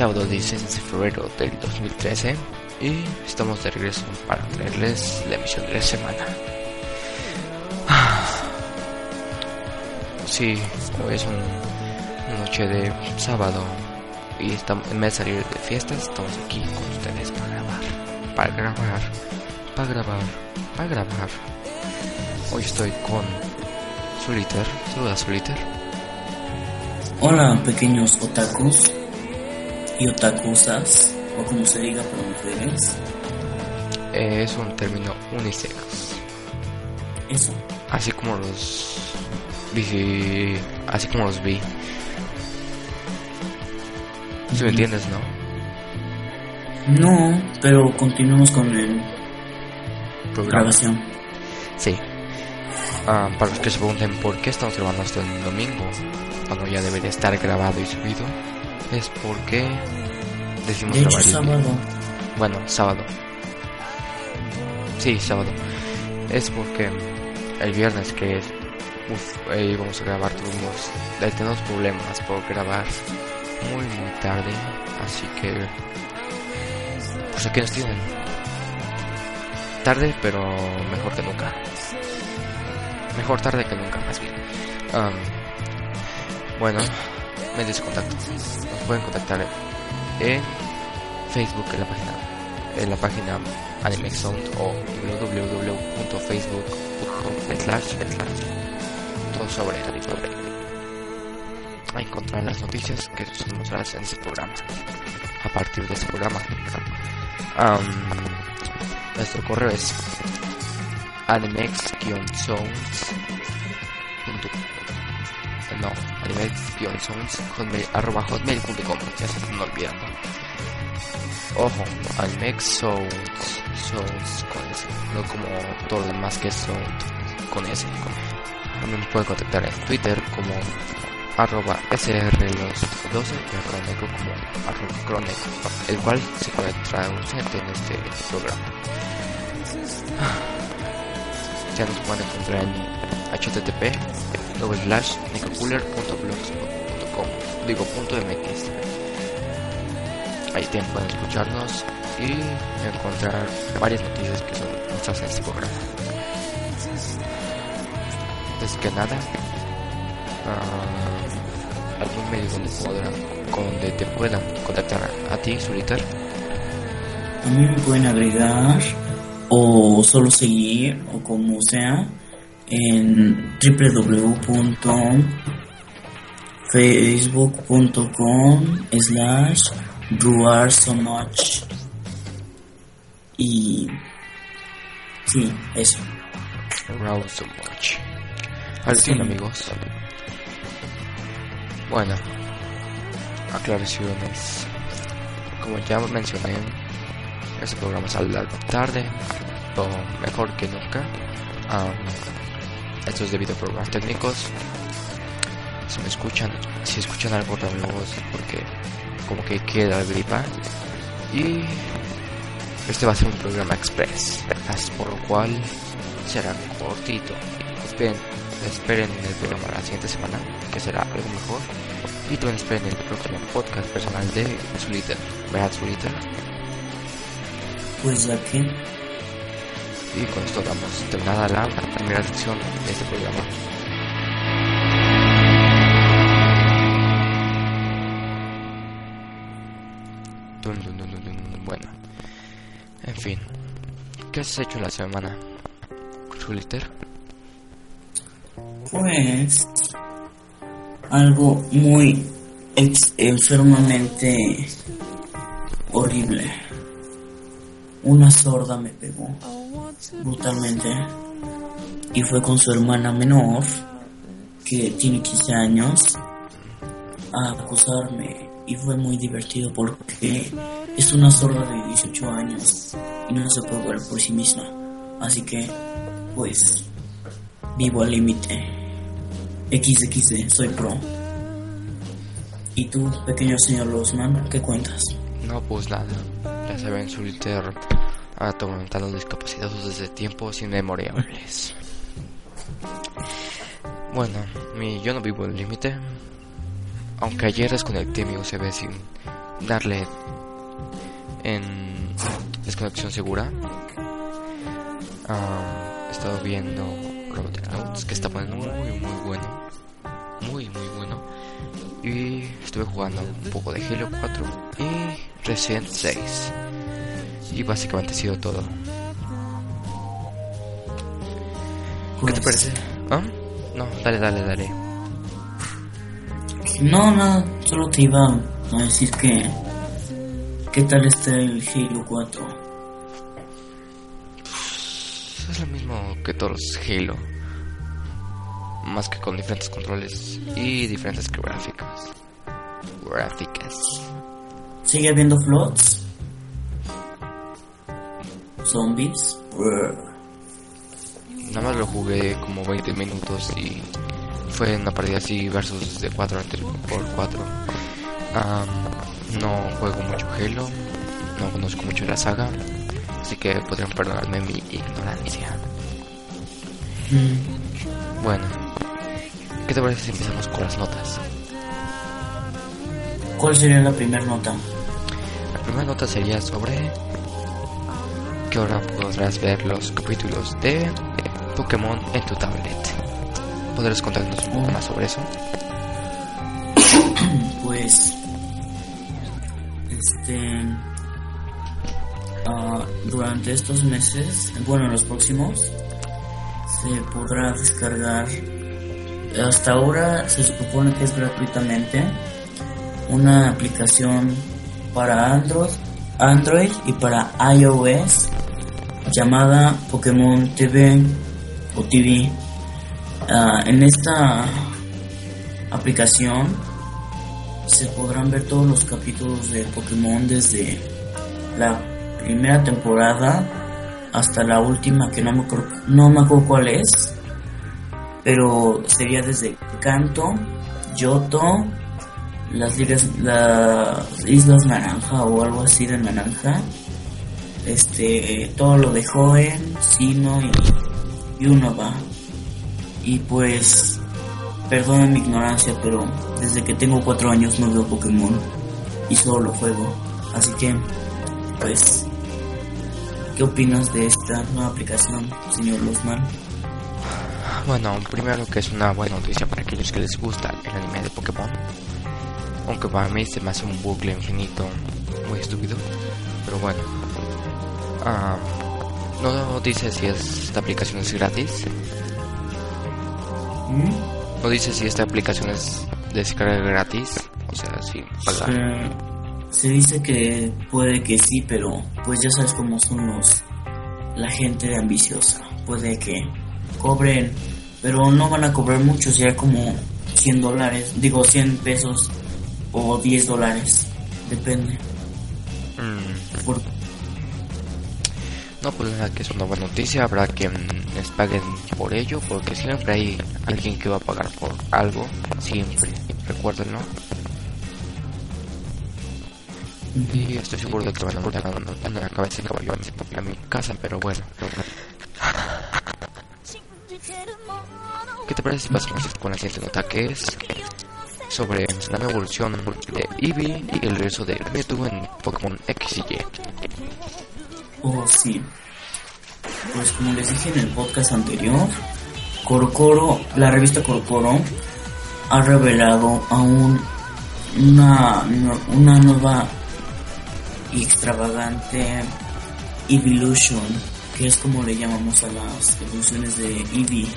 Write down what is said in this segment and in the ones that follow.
Sábado 16 de febrero del 2013 y estamos de regreso para traerles la emisión de la semana. Sí, hoy es un- una noche de sábado y estamos, en vez de salir de fiestas, estamos aquí con ustedes para grabar, para grabar, para grabar, para grabar. Hoy estoy con Soliter, saluda Soliter. Hola pequeños otakus y otakusas, o como se diga para mujeres. Es un término unisex, Eso, así como los bi, así como los bi. Si me entiendes, ¿no? no, pero continuamos con el Programa. grabación. Sí. Ah, para los que se pregunten por qué estamos grabando esto en domingo, cuando ya debería estar grabado y subido, es porque decimos De hecho, grabar el- sábado. Bueno, sábado. Sí, sábado. Es porque el viernes que es, uf, eh, íbamos a grabar, tuvimos, eh, tenemos problemas por grabar muy, muy tarde, así que, pues aquí nos tienen. Tarde, pero mejor que nunca. Mejor tarde que nunca, más bien. Am, bueno, medios de contacto. Nos pueden contactar en Facebook en la página en la página Animex Sound o www.facebook.com todo sobre a encontrar las noticias que son mostradas en este programa a partir de este programa. Am, nuestro correo es animex-sounds no animex-sounds hotmail- arroba hotmail.com ya se están olvidando Ojo, Almex Sounds, Sounds con S, no como todo lo demás que es Sound con S. También me pueden contactar en Twitter como arroba srlos12 y a Croneco como arroba croneco, el cual se puede traducir en este programa. Ya nos pueden encontrar en http slash digo punto mx Ahí también pueden escucharnos y encontrar varias noticias que son muestras en este programa. Antes que nada, ah, algún medio donde, podrán, donde te puedan contactar a, ti, me pueden agregar o solo seguir o como sea en www.facebook.com slash Ruar so much y sí, eso. Raw so much. Así Sí. amigos. Bueno, aclaraciones. Como ya mencioné, este programa sale tarde, o mejor que nunca. Am, esto es debido a problemas técnicos. Si me escuchan, si escuchan algo raro porque como que queda gripa. Y este va a ser un programa express, por lo cual será cortito. Esperen, esperen el programa la siguiente semana, que será algo mejor. Y también esperen el próximo podcast personal de Soliter. ¿Verdad, Soliter? Pues ya que Y con esto damos terminada la primera sección de este programa. Bueno, en fin, ¿qué has hecho la semana, Juliter? Pues algo muy enfermamente horrible. Una sorda me pegó brutalmente y fue con su hermana menor, que tiene 15 años, a acusarme y fue muy divertido porque es una sorda de 18 años y no se puede ver por sí misma. Así que, pues, vivo al límite. XXD, soy pro. ¿Y tú, pequeño señor Losman, qué cuentas? No, pues nada. Ya saben, Solitaire ha atormentado discapacitados desde tiempos inmemorables. Bueno, mi, yo no vivo al límite. Aunque ayer desconecté mi USB sin darle en desconexión segura. he estado viendo Notes que está muy muy bueno. Muy muy bueno. Y estuve jugando un poco de Halo 4 y Resident 6. Y básicamente ha sido todo. ¿Qué te parece? ¿Ah? No, dale, dale, dale. No, no, solo te iba a decir que. ¿Qué tal está el Halo 4? Es lo mismo que todos los Halo. Más que con diferentes controles y diferentes gráficas. Gráficas. ¿Sigue habiendo flots? ¿Zombies? Nada más lo jugué como 20 minutos y fue una partida así versus de 4 por 4. no juego mucho Halo, no conozco mucho la saga, así que podrían perdonarme mi ignorancia. Mm. Bueno, ¿qué te parece si empezamos con las notas? ¿Cuál sería la primera nota? La primera nota sería sobre que ahora podrás ver los capítulos de Pokémon en tu tablet. ¿Podrías contarnos un poco más sobre eso? Pues, este, uh, durante estos meses, bueno, los próximos, se podrá descargar. Hasta ahora se supone que es gratuitamente una aplicación para Android, Android y para iOS llamada Pokémon TV o TV Ah, en esta aplicación se podrán ver todos los capítulos de Pokémon desde la primera temporada hasta la última que no me, no me acuerdo cuál es pero sería desde Kanto, Yoto, las ligas, las Islas Naranja o algo así de Naranja, este, todo lo de Joven, Sino y, y Unova. Y pues, perdonen mi ignorancia, pero desde que tengo cuatro años no veo Pokémon y solo lo juego. Así que, pues, ¿qué opinas de esta nueva aplicación, señor Losman? Bueno, primero que es una buena noticia para aquellos que les gusta el anime de Pokémon. Aunque para mí se me hace un bucle infinito muy estúpido. Pero bueno. Ah, no dice si esta aplicación es gratis. No dice si esta aplicación es de descarga gratis, o sea, sin pagar. Se, dice que puede que sí, pero pues ya sabes cómo son los la gente ambiciosa. Puede que cobren, pero no van a cobrar mucho, sea como 100 dólares, digo 100 pesos o 10 dólares, depende. Mm. Por, no, pues nada, que es una buena noticia. Habrá que les paguen por ello, porque siempre hay alguien que va a pagar por algo. Siempre, recuérdenlo. Y estoy seguro de que van a mandar la cabeza de caballo a mi casa, pero bueno. ¿Qué te parece si pasamos con la siguiente nota que es sobre la nueva evolución de Eevee y el regreso de Mewtwo en Pokémon X y Y? Oh, sí. pues como les dije en el podcast anterior, Corocoro, la revista Corocoro ha revelado aún una, una nueva y extravagante Evolution, que es como le llamamos a las evoluciones de Eevee,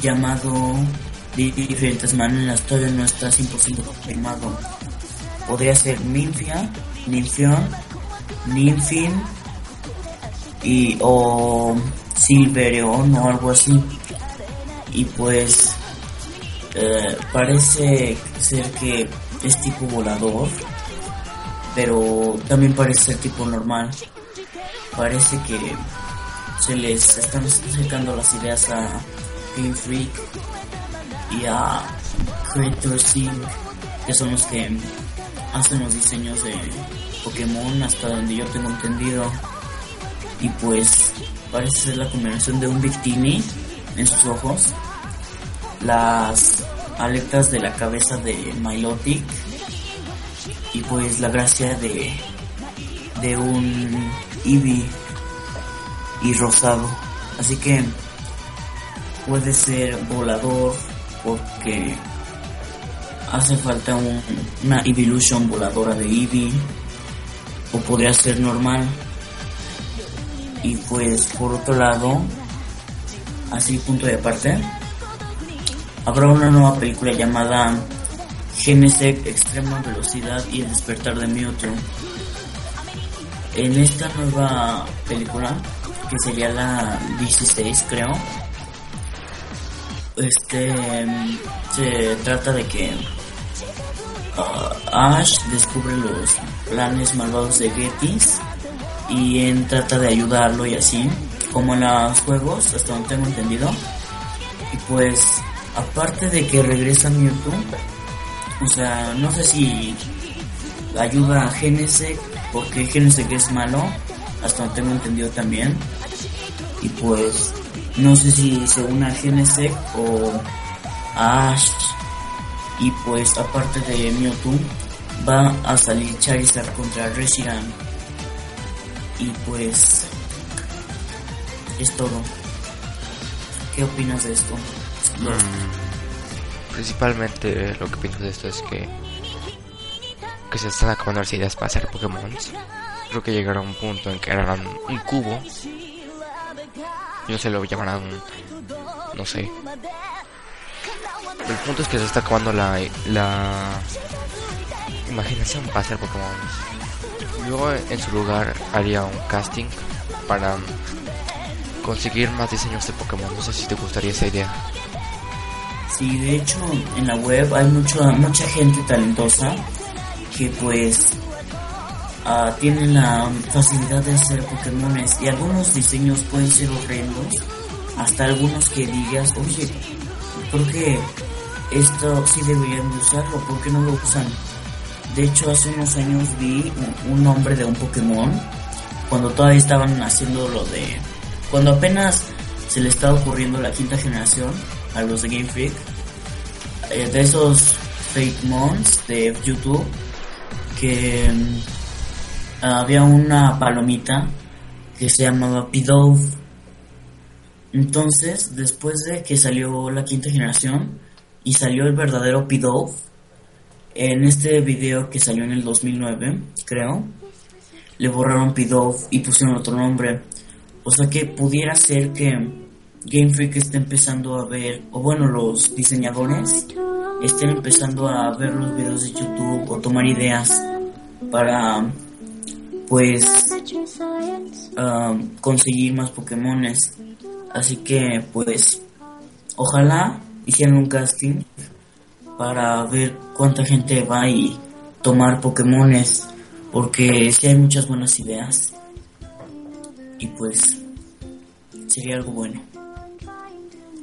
llamado de diferentes maneras, todavía no está 100% confirmado. Podría ser Ninfia, Ninfion, Ninfin y o Silvereon o algo así. Y pues eh, parece ser que es tipo volador, pero también parece ser tipo normal. Parece que se les están acercando las ideas a Game Freak y a Creator Sync, que son los que hacen los diseños de Pokémon hasta donde yo tengo entendido. Y pues parece ser la combinación de un Victini en sus ojos, las aletas de la cabeza de Milotic y pues la gracia de de un Eevee y rosado. Así que puede ser volador porque hace falta una Evolution voladora de Eevee o podría ser normal y pues por otro lado así punto de aparte habrá una nueva película llamada Genesec Extrema Velocidad y el despertar de Mewtwo en esta nueva película que sería la 16 creo este se trata de que uh, Ash descubre los planes malvados de Gettys y en trata de ayudarlo y así como en los juegos hasta donde tengo entendido y pues aparte de que regresa Mewtwo o sea no sé si ayuda a Genesec porque Genesec es malo hasta donde tengo entendido también y pues no sé si se une a Genesec o a Ash. Y pues aparte de Mewtwo, va a salir Charizard contra Reshiram. Y pues es todo. ¿Qué opinas de esto? Mm, principalmente lo que pienso de esto es que que se están acabando las ideas para hacer Pokémon. Creo que llegará un punto en que harán un cubo no sé, lo llamarán, no sé. El punto es que se está acabando la, la imaginación para hacer Pokémon. Luego en su lugar haría un casting para conseguir más diseños de Pokémon. No sé si te gustaría esa idea. Sí, de hecho en la web hay mucha mucha gente talentosa que pues uh, tienen la facilidad de hacer Pokémones y algunos diseños pueden ser horrendos, hasta algunos que digas, oye, ¿por qué esto sí deberían de usarlo? ¿Por qué no lo usan? De hecho, hace unos años vi un nombre de un Pokémon cuando todavía estaban haciendo lo de. Cuando apenas se le estaba ocurriendo la quinta generación a los de Game Freak, eh, de esos fake mons de YouTube que había una palomita que se llamaba Pidove. Entonces, después de que salió la quinta generación y salió el verdadero Pidove, en este video que salió en el 2009, creo, le borraron Pidove y pusieron otro nombre. O sea que pudiera ser que Game Freak esté empezando a ver, o bueno, los diseñadores estén empezando a ver los videos de YouTube o tomar ideas para pues um, conseguir más Pokémones. Así que pues ojalá hicieran un casting para ver cuánta gente va y tomar Pokémones. Porque si hay muchas buenas ideas. Y pues sería algo bueno.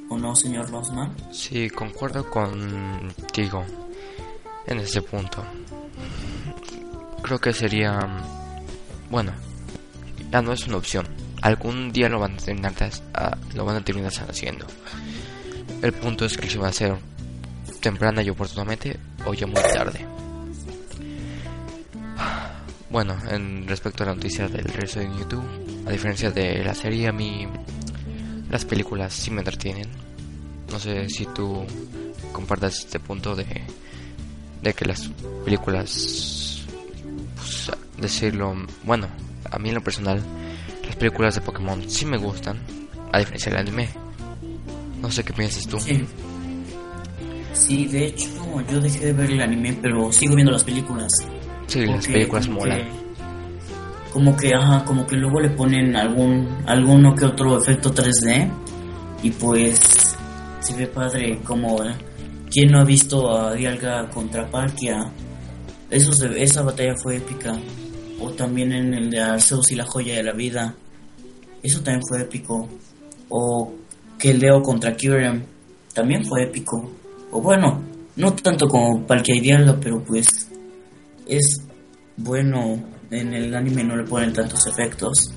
¿O no, señor Rosman? Sí, concuerdo contigo en ese punto. Creo que sería bueno, ya no es una opción. Algún día lo van a terminar, lo van a terminar haciendo. El punto es que se va a hacer temprana y oportunamente o ya muy tarde. Bueno, en respecto a la noticia del resto de YouTube, a diferencia de la serie, a mí las películas sí me entretienen. No sé si tú compartas este punto de, de que las películas, pues, decirlo, bueno, a mí en lo personal, las películas de Pokémon sí me gustan, a diferencia del anime. No sé qué piensas tú. Sí, de hecho, yo dejé de ver el anime, pero sigo viendo las películas. Sí, las películas como molan. que- como que, ajá, como que luego le ponen algún, alguno que otro efecto 3D y pues se ve padre como, eh, ¿quién no ha visto a Dialga contra Palkia? Eso se- esa batalla fue épica. O también en el de Arceus y la joya de la vida. Eso también fue épico. O que Leo contra Kyurem también fue épico. O bueno, no tanto como y Dialga, pero pues es bueno. En el anime no le ponen tantos efectos.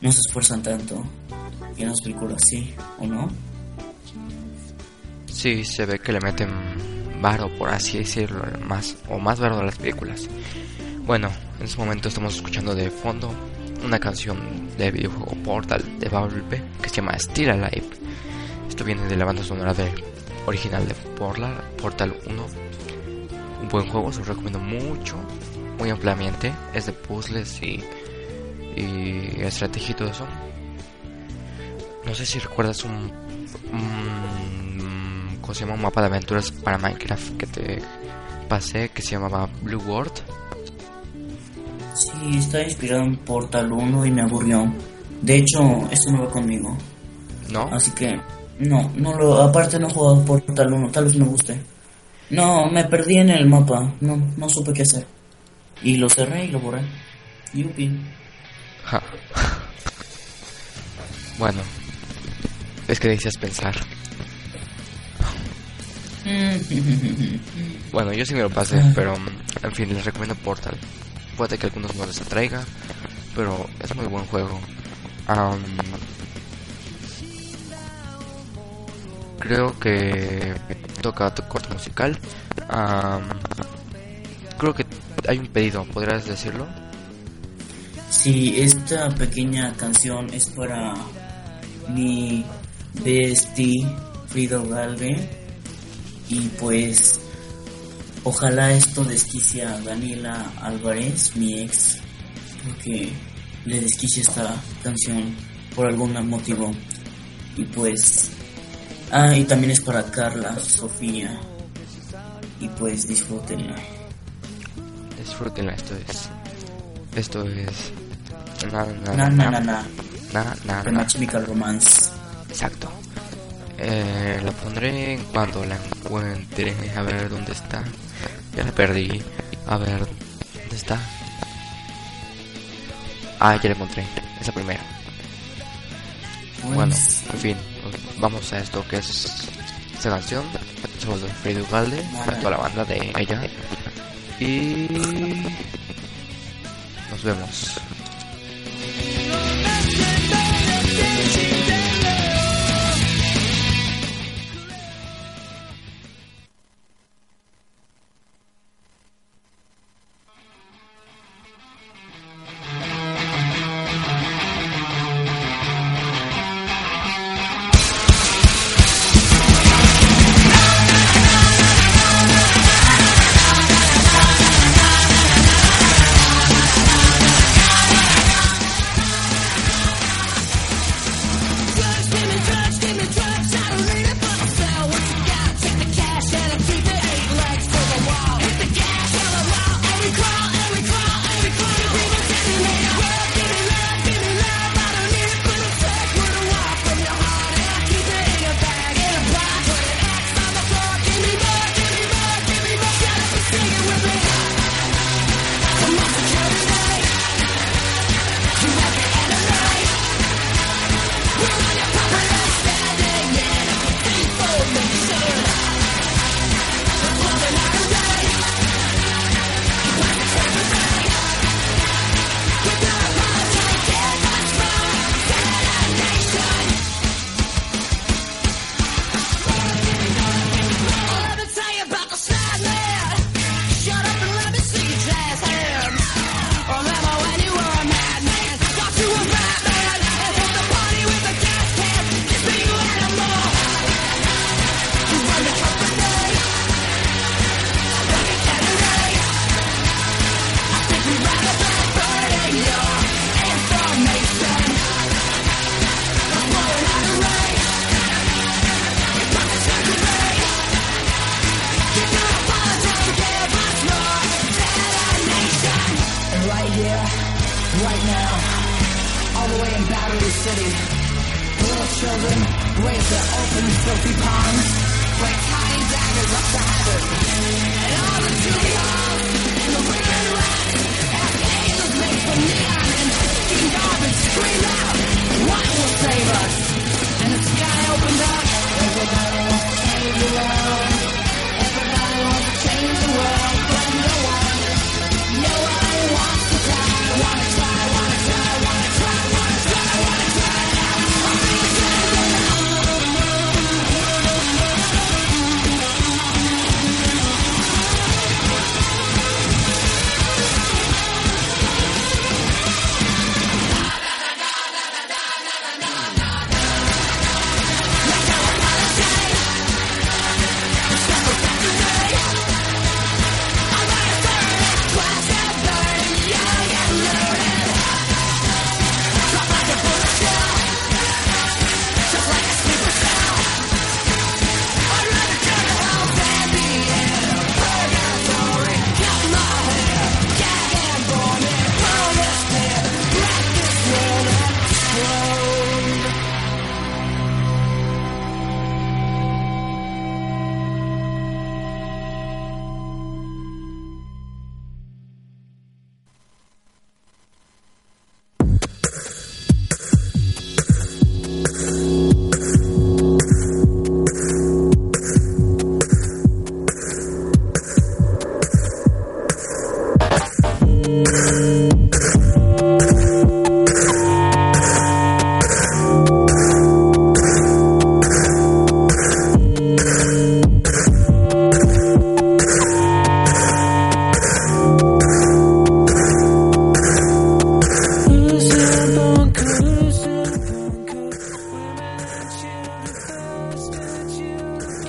No se esfuerzan tanto. Y en las películas sí, ¿o no? Sí, se ve que le meten varo, por así decirlo, más o más varo a las películas. Bueno, en este momento estamos escuchando de fondo una canción de videojuego Portal de Bumblebee que se llama Still Alive. Esto viene de la banda sonora de original de Portal, Portal 1. Un buen juego, se lo recomiendo mucho, muy ampliamente. Es de puzzles y, y estrategia y todo eso. No sé si recuerdas un, un ¿cómo se llama? un mapa de aventuras para Minecraft que te pasé que se llamaba Blue World. Sí, está inspirado en Portal 1 y me aburrió. De hecho, esto no va conmigo. ¿No? Así que, no, no lo. Aparte, no he jugado Portal 1, tal vez me guste. No, me perdí en el mapa. No, no supe qué hacer. Y lo cerré y lo borré. Yupi. Ja. Bueno, es que decías pensar. Bueno, yo sí me lo pasé, pero mm, en fin, les recomiendo Portal. Puede que a algunos no les atraiga, pero es muy buen juego. Am, creo que toca tu corte musical. Creo que hay un pedido, ¿podrías decirlo? Sí, esta pequeña canción es para mi bestie Frida Galve. Y pues, ojalá esto desquicie a Daniela Álvarez, mi ex, porque le desquicie esta canción por algún motivo. Y pues, ah, y también es para Carla, Sofía. Y pues, disfrútenla. Disfrútenla, esto es. Esto es. Na na Na, na, na, na. na, na, na. Romance. Exacto. Eh, la pondré en cuando la encuentre. A ver dónde está. Ya la perdí. A ver, ¿dónde está? Ah, ya la encontré. Esa primera. Bueno, Pues, en fin, vamos a esto que es esta canción. De Freddy Ugalde, para toda la banda de ella. Y nos vemos.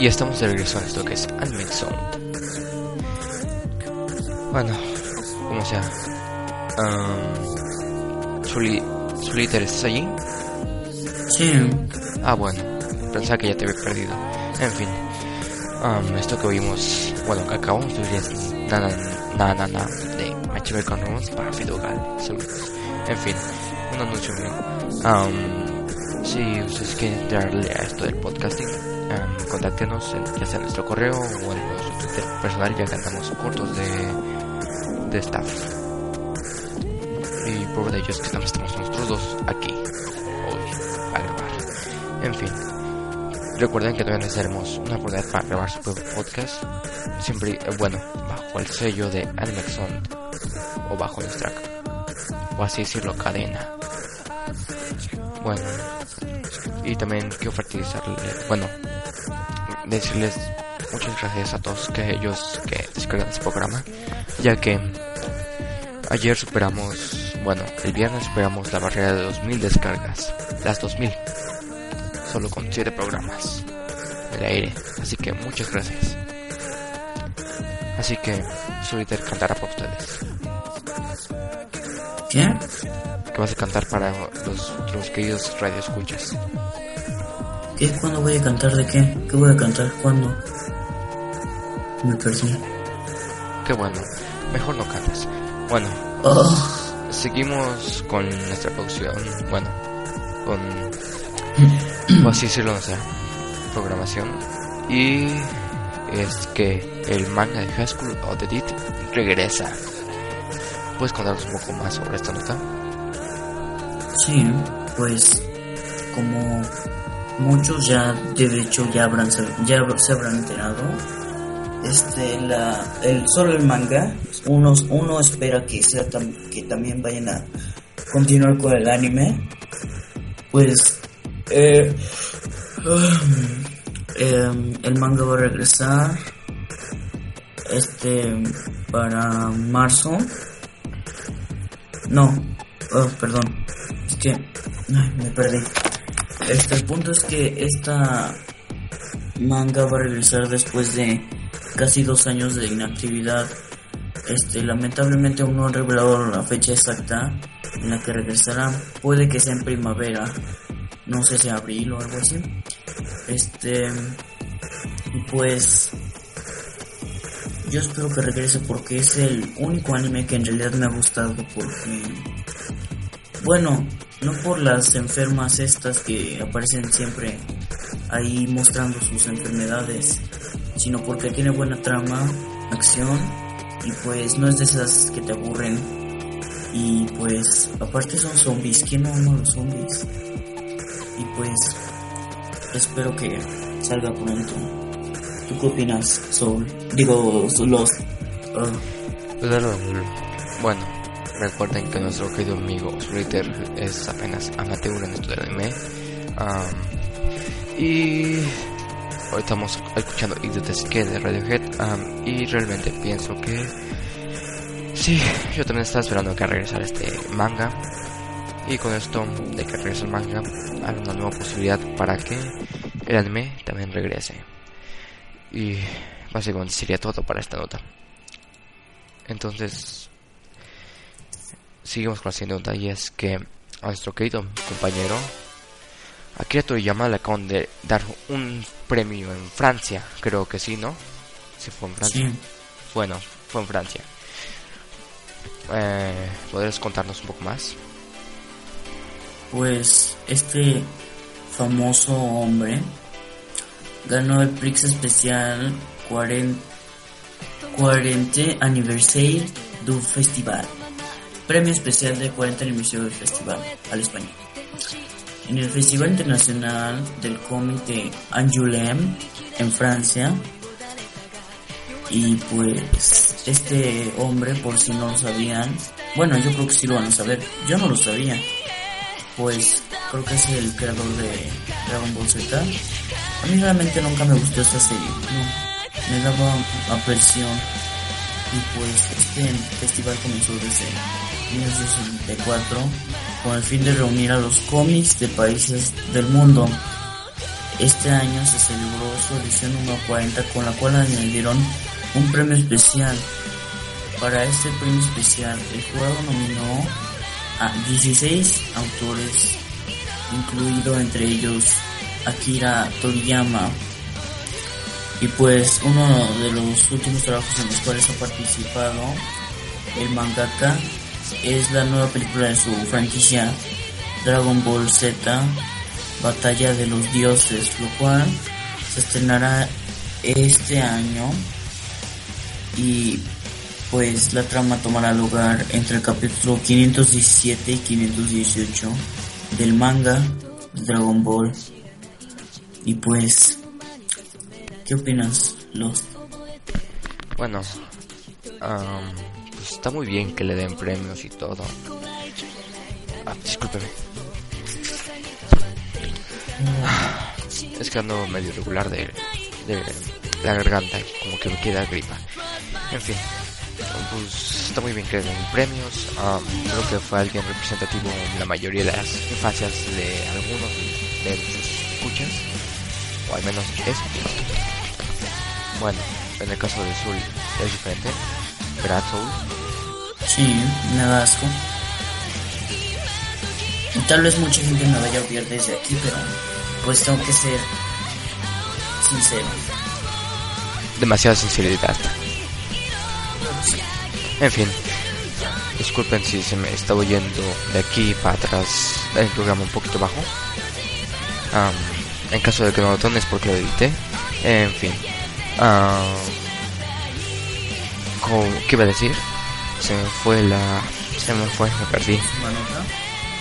Y estamos de regreso a esto que es Anime Sound. Bueno, como sea. Um, Suli, Suliter, ¿estás allí? Sí, Ah, bueno, pensaba que ya te había perdido. En fin, um, esto que oímos, bueno, que acabamos de oír es Nana Nana Nana de Machibel con Romance para Fidogal. Saludos. En fin, un anuncio mío. Um, si ustedes quieren entrarle a esto del podcasting, um, contáctenos en, ya sea en nuestro correo o en nuestro Twitter personal, ya que andamos cortos de, de staff. Y de ello es que estamos nosotros dos aquí, hoy, a grabar. En fin, recuerden que todavía necesitaremos una oportunidad para grabar su podcast, siempre, eh, bueno, bajo el sello de Animexon o bajo nuestra, o así decirlo, cadena. Bueno, y también quiero fertilizarle, bueno, decirles muchas gracias a todos que ellos que descargan este programa, ya que ayer superamos, bueno, el viernes superamos la barrera de 2000 descargas, las 2000 solo con 7 programas del aire. Así que muchas gracias. Así que Solitaire cantará para ustedes. ¿qué? Que vas a cantar para los, los queridos radioescuchas. ¿Qué? ¿Cuándo voy a cantar de qué? ¿Qué voy a cantar? ¿Cuándo? Me perdí. Qué bueno. Mejor no cantes. Bueno, Oh, seguimos con nuestra producción. Bueno, con. O así decirlo, nuestra programación. Y es que el manga de High School of the Dead regresa. ¿Puedes contarnos un poco más sobre esta nota? sí, pues como muchos ya de hecho ya habrán ya se habrán enterado. Este la el solo el manga uno uno espera que sea tam- que también vayan a continuar con el anime. Pues eh, em, el manga va a regresar este para marzo. No oh, perdón es que ay, me perdí este el punto es que esta manga va a regresar después de casi dos años de inactividad. Este lamentablemente aún no han revelado la fecha exacta en la que regresará. Puede que sea en primavera no sé si abril o algo así. Este pues yo espero que regrese porque es el único anime que en realidad me ha gustado porque bueno no por las enfermas estas que aparecen siempre ahí mostrando sus enfermedades, sino porque tiene buena trama, acción y pues no es de esas que te aburren. Y pues aparte son zombies, ¿quién no ama los zombies? Y pues espero que salga pronto. ¿Tú qué opinas, Soul? Digo, los... bueno, recuerden que nuestro querido amigo Splitter es apenas amateur en esto del anime. y hoy estamos escuchando Idiot que de Radiohead. y realmente pienso que sí, yo también estaba esperando que regresara este manga. Y con esto de que regrese el manga, hay una nueva posibilidad para que el anime también regrese. Y básicamente sería todo para esta nota. Entonces, seguimos con la siguiente nota y es que a nuestro querido compañero Akira Toriyama le acaban de dar un premio en Francia, creo que sí, ¿no? Sí, fue en Francia. Bueno, fue en Francia. Eh, ¿Podrías contarnos un poco más? Pues este famoso hombre ganó el Prix especial 40, 40 aniversaire du festival. Premio especial de 40 aniversario del festival al español. En el Festival Internacional del Cómic de Angoulême en Francia. Y pues este hombre, por si no lo sabían, bueno, yo creo que sí lo van a saber, yo no lo sabía, pues creo que es el creador de Dragon Ball Z. A mí realmente nunca me gustó esta serie, me daba aversión. Y pues este festival comenzó desde 1964 con el fin de reunir a los cómics de países del mundo. Este año se celebró su edición número 40 con la cual añadieron un premio especial. Para este premio especial el jurado nominó a 16 autores, incluido entre ellos Akira Toriyama. Y pues uno de los últimos trabajos en los cuales ha participado el mangaka es la nueva película de su franquicia Dragon Ball Z, Batalla de los Dioses, lo cual se estrenará este año y pues la trama tomará lugar entre el capítulo 517 y 518 del manga Dragon Ball. Y pues, ¿qué opinas, Lost? Bueno, está muy bien que le den premios y todo. Ah, discúlpeme. Es que ando medio regular de, la garganta, como que me queda gripa. En fin, pues está muy bien que den premios. Um, creo que fue alguien representativo en la mayoría de las infancias de algunos de sus escuchas, o al menos eso. Bueno, en el caso de Soul es diferente. ¿Verdad, Soul? Sí, me da asco. Y tal vez mucha gente me vaya a odiar desde aquí, pero pues tengo que ser sincero. Demasiada sinceridad. En fin, disculpen si se me está oyendo de aquí para atrás el programa un poquito bajo. en caso de que no lo tomes porque lo edité. En fin. ¿Qué iba a decir? Se me fue la... Se me fue, me perdí.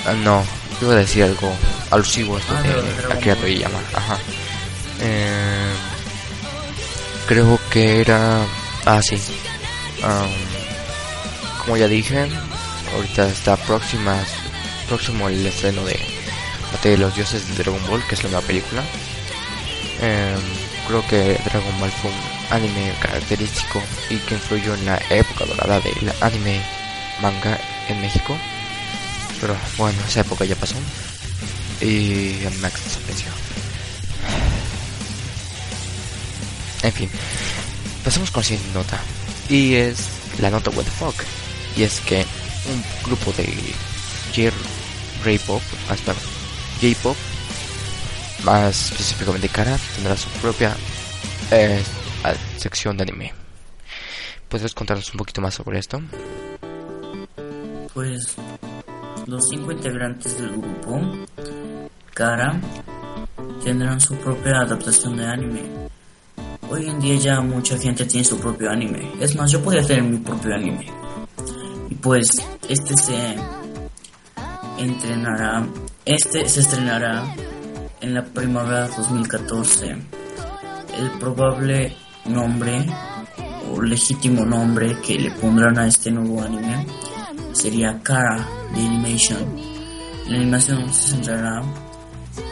Ah, no, iba a decir algo alusivo esto ah, de Akira Toriyama. Ajá. Eh, creo que era... Ah, sí como ya dije, ahorita está próxima, próximo el estreno de Batalla de los Dioses de Dragon Ball, que es la nueva película. Em, creo que Dragon Ball fue un anime característico y que influyó en la época dorada del anime manga en México. Pero bueno, esa época ya pasó. Y Max desapareció. En fin, pasamos con la siguiente nota. Y es la nota What the Fuck. Y es que un grupo de J-Pop, hasta J-Pop, más específicamente Kara, tendrá su propia eh, sección de anime. ¿Puedes contarnos un poquito más sobre esto? Pues los cinco integrantes del grupo, Kara, tendrán su propia adaptación de anime. Hoy en día ya mucha gente tiene su propio anime. Es más, yo podría tener mi propio anime. Y pues este se entrenará, este se estrenará en la primavera 2014. El probable nombre o legítimo nombre que le pondrán a este nuevo anime sería Kara de Animation. La animación se centrará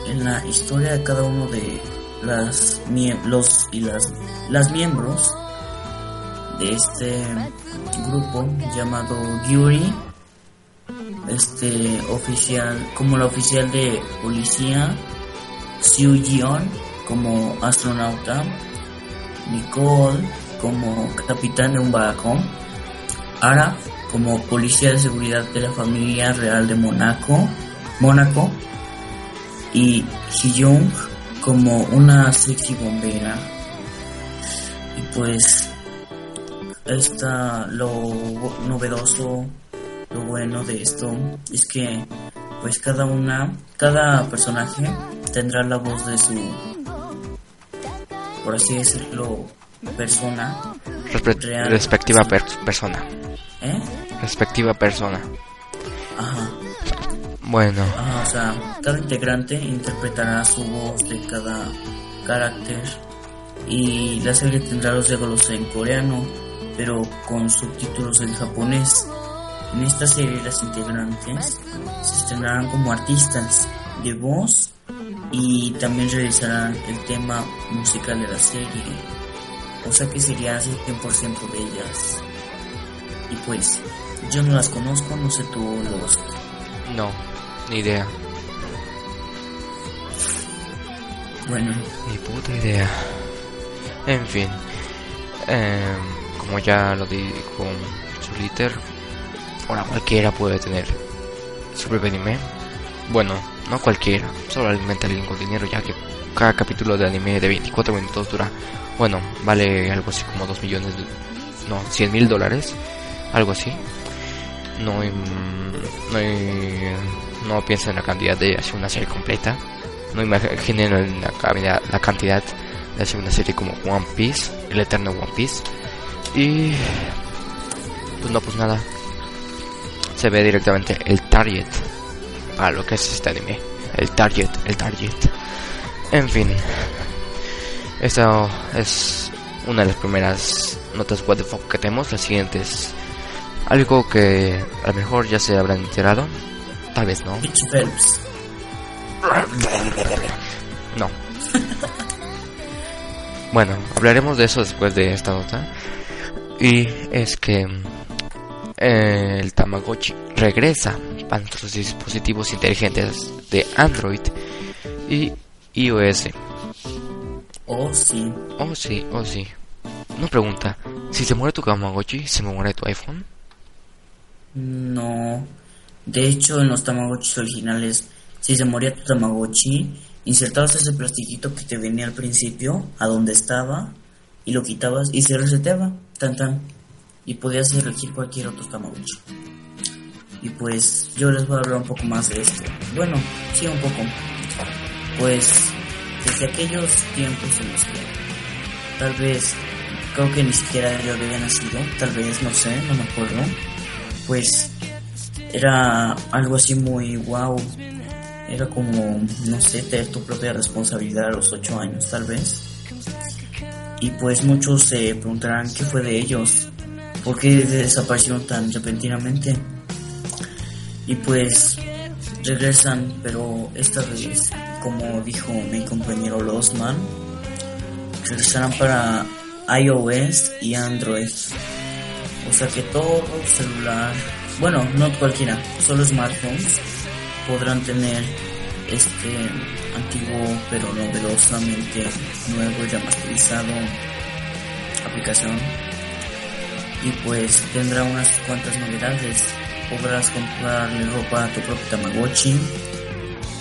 en la historia de cada uno de las los y las las miembros de este grupo llamado Yuri este oficial como la oficial de policía Siu Jion como astronauta Nicole como capitán de un barco Ara como policía de seguridad de la familia real de Monaco Mónaco y Hyung como una sexy bombera. Y pues está lo novedoso, lo bueno de esto es que pues cada una, cada personaje tendrá la voz de su, por así decirlo, persona. respectiva persona. ¿Eh? Respectiva persona. Ajá. Bueno. o sea, cada integrante interpretará su voz de cada carácter y la serie tendrá los diálogos en coreano, pero con subtítulos en japonés. En esta serie las integrantes se estrenarán como artistas de voz y también realizarán el tema musical de la serie. O sea que sería así 100% de ellas. Y pues, yo no las conozco, no sé tú los... No, ni idea. Bueno. Ni puta idea. En fin. Em, como ya lo di con Soliter, ahora cualquiera puede tener su propio anime. Bueno, no cualquiera, solo alimenta alguien con dinero, ya que cada capítulo de anime de 24 minutos dura, bueno, vale algo así como 2 millones, no, 100 mil dólares, algo así. No no no piensen en la cantidad de hacer una serie completa. No imaginen la, la cantidad de hacer una serie como One Piece, el eterno One Piece. Y pues no, pues nada. Se ve directamente el target para lo que es este anime. El target, el target. En fin, esta es una de las primeras notas what the fuck que tenemos. La siguiente es algo que a lo mejor ya se habrán enterado Tal vez no. No. bueno, hablaremos de eso después de esta nota. Y es que eh, el Tamagotchi regresa para nuestros dispositivos inteligentes de Android y iOS. Oh, sí. Oh, sí, oh, sí. Una pregunta. Si se muere tu Tamagotchi, ¿se me muere tu iPhone? No. De hecho, en los Tamagotchis originales, si se moría tu Tamagotchi, insertabas ese plastiquito que te venía al principio, a donde estaba, y lo quitabas y se reseteaba, tan tan. Y podías elegir cualquier otro Tamagotchi. Y pues yo les voy a hablar un poco más de esto. Bueno, sí, un poco. Pues desde aquellos tiempos en los que tal vez, creo que ni siquiera yo había nacido, tal vez, no sé, no me acuerdo. Pues era algo así muy wow. Era como, no sé, tener tu propia responsabilidad a los 8 años tal vez. Y pues muchos se preguntarán qué fue de ellos, por qué desaparecieron tan repentinamente. Y pues regresan, pero esta vez, como dijo mi compañero Losman, regresarán para iOS y Android. O sea que todo celular bueno, no cualquiera, solo smartphones podrán tener este antiguo pero novedosamente nuevo y remasterizado aplicación y pues tendrá unas cuantas novedades podrás comprarle ropa a tu propio Tamagotchi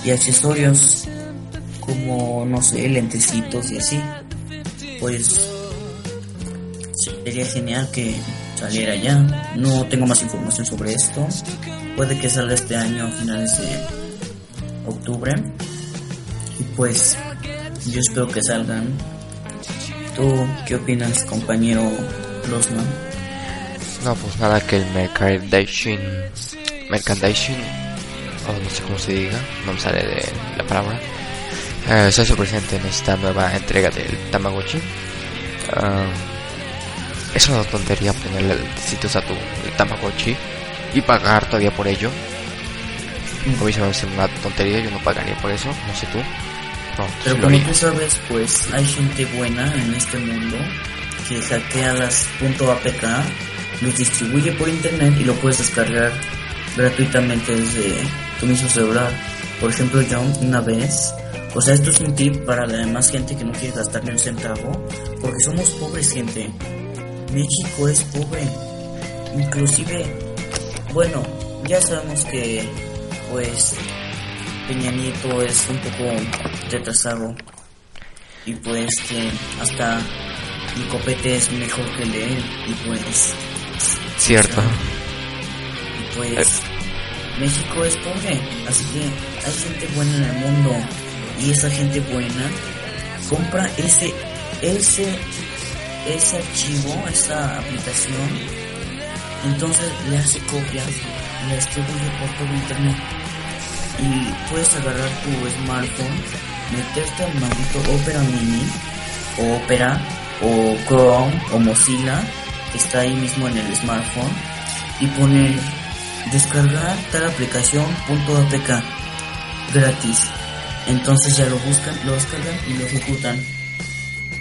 y accesorios como no sé lentecitos y así pues sería genial que saliera ya. No tengo más información sobre esto. Puede que salga este año a finales de octubre. Y pues Yo espero que salgan. ¿Tú qué opinas, compañero Losman? No, pues nada, que el merchandising, merchandising, o no sé cómo se diga, no me sale de la palabra, eh, se hace presente en esta nueva entrega del Tamagotchi. Ah, es una tontería ponerle sitios a tu Tamagotchi y pagar todavía por ello. A mí se me hace una tontería, yo no pagaría por eso, no sé tú. No, Pero como tú sabes, pues hay gente buena en este mundo que hackea las .apk, los distribuye por internet y lo puedes descargar gratuitamente desde tu mismo celular. Por ejemplo, yo una vez, o sea, esto es un tip para la demás gente que no quiere gastar ni un centavo, porque somos pobres gente. México es pobre. Inclusive, bueno, ya sabemos que, pues, Peña Nieto es un poco retrasado y pues que hasta mi copete es mejor que el de él y pues Cierto. y pues México es pobre así que hay gente buena en el mundo. Y esa gente buena compra ese ese ese archivo esa aplicación. Entonces le hace copias le distribuye por todo internet. Y puedes agarrar tu smartphone, meterte al maldito Opera Mini, o Opera, o Chrome, o Mozilla, está ahí mismo en el smartphone, y poner descargar tal aplicación .apk gratis. Entonces ya lo buscan, lo descargan y lo ejecutan.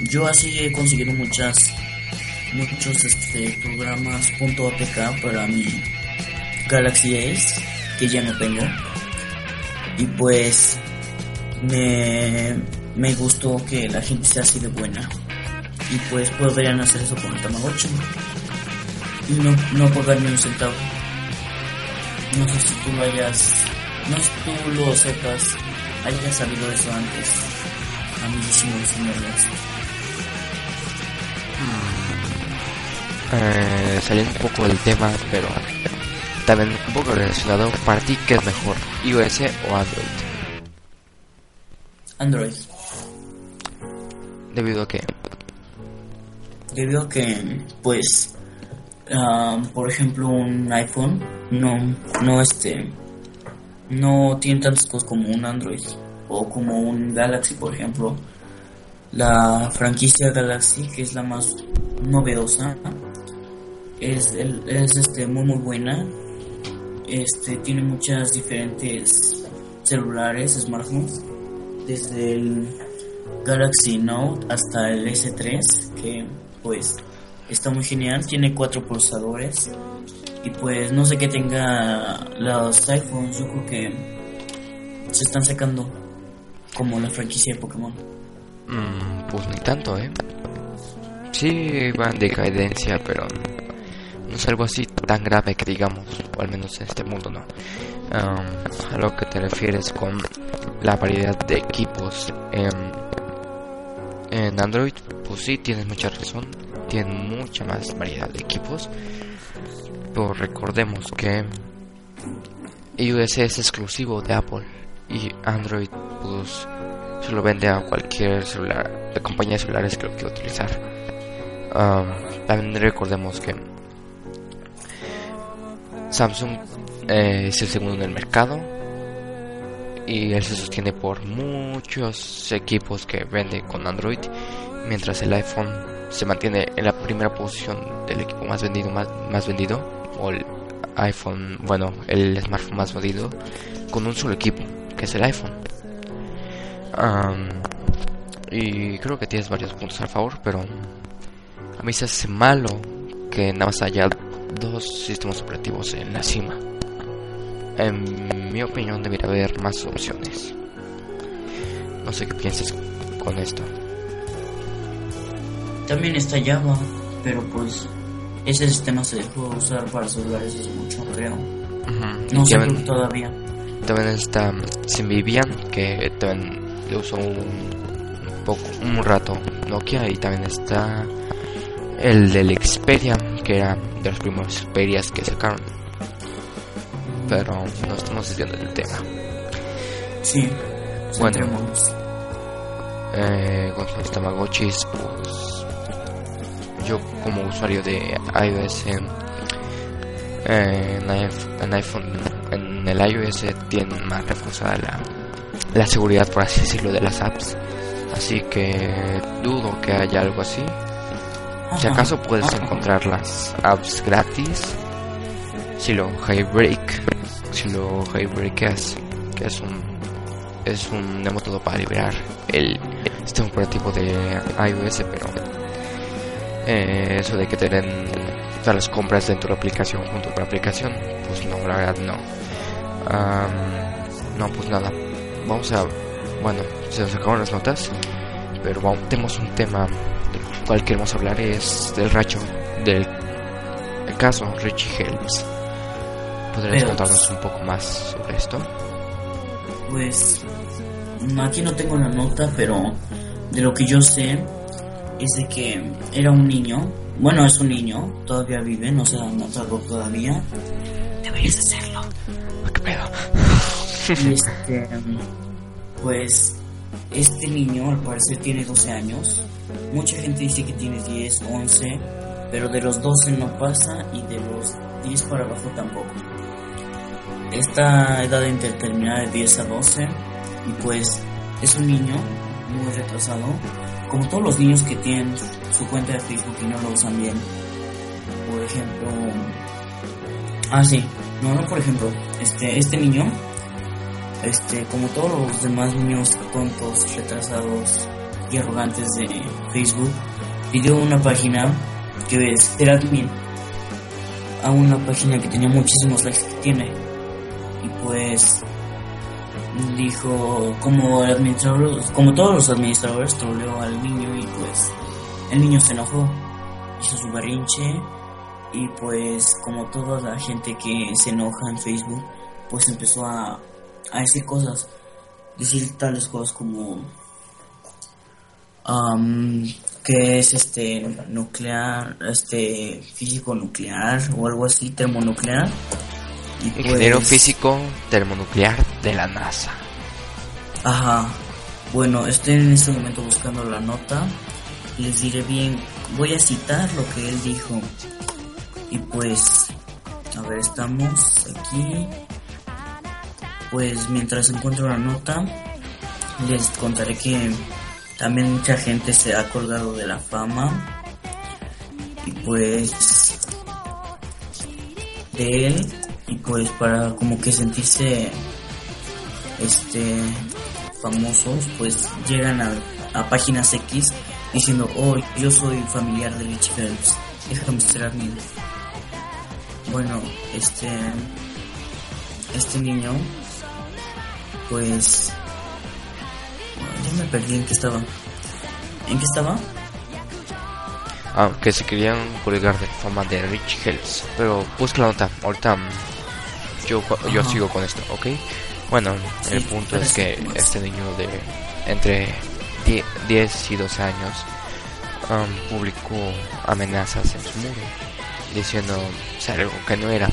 Yo así he conseguido muchas muchos este programas .apk para mi Galaxy Ace que ya no tengo y pues me, me gustó que la gente sea así de buena y pues podrían hacer eso con el Tamagotchi y no, no pagar ni un centavo no sé si tú lo hayas no sé si tú lo sepas hayas sabido eso antes amiguísimos señores Eh, saliendo un poco del tema, pero también un poco relacionado, para ti, ¿qué es mejor? ¿iOS o Android? Android Debido a que, debido a que pues ah, por ejemplo un iPhone no no este no tiene tantas cosas como un Android o como un Galaxy por ejemplo. La franquicia Galaxy que es la más novedosa es el- es este muy muy buena. Este tiene muchas diferentes celulares smartphones desde el Galaxy Note hasta el S3 que pues está muy genial tiene cuatro pulsadores y pues no sé qué tenga los iPhones yo creo que se están secando como la franquicia de Pokémon mm, pues ni tanto, ¿eh? Sí, van de decadencia, pero no es algo así tan grave que digamos, o al menos en este mundo no. Um, a lo que te refieres con la variedad de equipos en, en Android, pues sí, tienes mucha razón, tienen mucha más variedad de equipos, pero recordemos que iOS es exclusivo de Apple y Android pues se lo vende a cualquier celular de compañía de celulares que lo quiera utilizar. Um, también recordemos que Samsung eh, es el segundo en el mercado y él se sostiene por muchos equipos que vende con Android, mientras el iPhone se mantiene en la primera posición del equipo más vendido, más, más vendido, o el iPhone, bueno, el smartphone más vendido, con un solo equipo, que es el iPhone. Y creo que tienes varios puntos a favor, pero a mí se hace malo que nada más haya dos sistemas operativos en la cima. En mi opinión debería haber más opciones. No sé qué piensas con esto. también está Java pero pues ese sistema se dejó de usar para celulares hace mucho creo Ujú, no y sé todavía También está Symbian, que también le usó un, un poco, un rato Nokia y también está el del Xperia, que era de los primeros Xperias que sacaron. Pero no estamos desviando del tema. sí Bueno. centrémonos. eh, con los Tamagotchis, pues yo como usuario de iOS en, en, iPhone, en el iOS tienen más reforzada la, la seguridad, por así decirlo, de las apps. Así que dudo que haya algo así. Si acaso puedes encontrar las apps gratis, si lo jailbreak, si lo jailbreakas, que es un es un método para liberar el sistema operativo de iOS, pero eh, eso de que te den todas las compras dentro de la aplicación junto con la aplicación, pues no, la verdad no. no, pues nada. Vamos a, bueno, se nos acabaron las notas, pero vamos, tenemos un tema del cual queremos hablar es del racho del caso Richie Helms. ¿Podrías contarnos un poco más sobre esto? Pues aquí no tengo la nota, pero de lo que yo sé es de que era un niño. Bueno, es un niño, todavía vive, no se ha matado todavía. Deberías hacerlo. ¿Qué pedo? este, pues este niño al parecer tiene 12 años. Mucha gente dice que tiene 10, 11, pero de los 12 no pasa y de los 10 para abajo tampoco. Esta edad interterminada de 10 a 12 y pues es un niño muy retrasado, como todos los niños que tienen su cuenta de Facebook y no lo usan bien. Por ejemplo, ah sí, no, no por ejemplo, este, este niño, este, como todos los demás niños tontos, retrasados y arrogantes de Facebook, pidió una página que es admin a una página que tenía muchísimos likes que tiene pues dijo como el administrador, como todos los administradores, troleó al niño y pues el niño se enojó, hizo su berrinche y pues como toda la gente que se enoja en Facebook, pues empezó a, a decir cosas, decir tales cosas como que es este nuclear, este físico nuclear o algo así, termonuclear Ingeniero pues, físico termonuclear de la NASA. Ajá. Bueno, estoy en este momento buscando la nota. Les diré bien, voy a citar lo que él dijo. Y pues, a ver, estamos aquí. Pues mientras encuentro la nota, les contaré que también mucha gente se ha colgado de la fama. Y pues, de él y pues para como que sentirse este famosos pues llegan a, a páginas X diciendo oh yo soy familiar de Rich Phelps déjame mostrar mi bueno este este niño pues ya me perdí en qué estaba. En qué estaba aunque se querían colgar de fama de Rich Hells pero busca la nota ahorita yo, yo sigo con esto, ¿ok? Bueno, el punto es que este niño de entre 10 y 12 años um, publicó amenazas en su muro diciendo algo que no era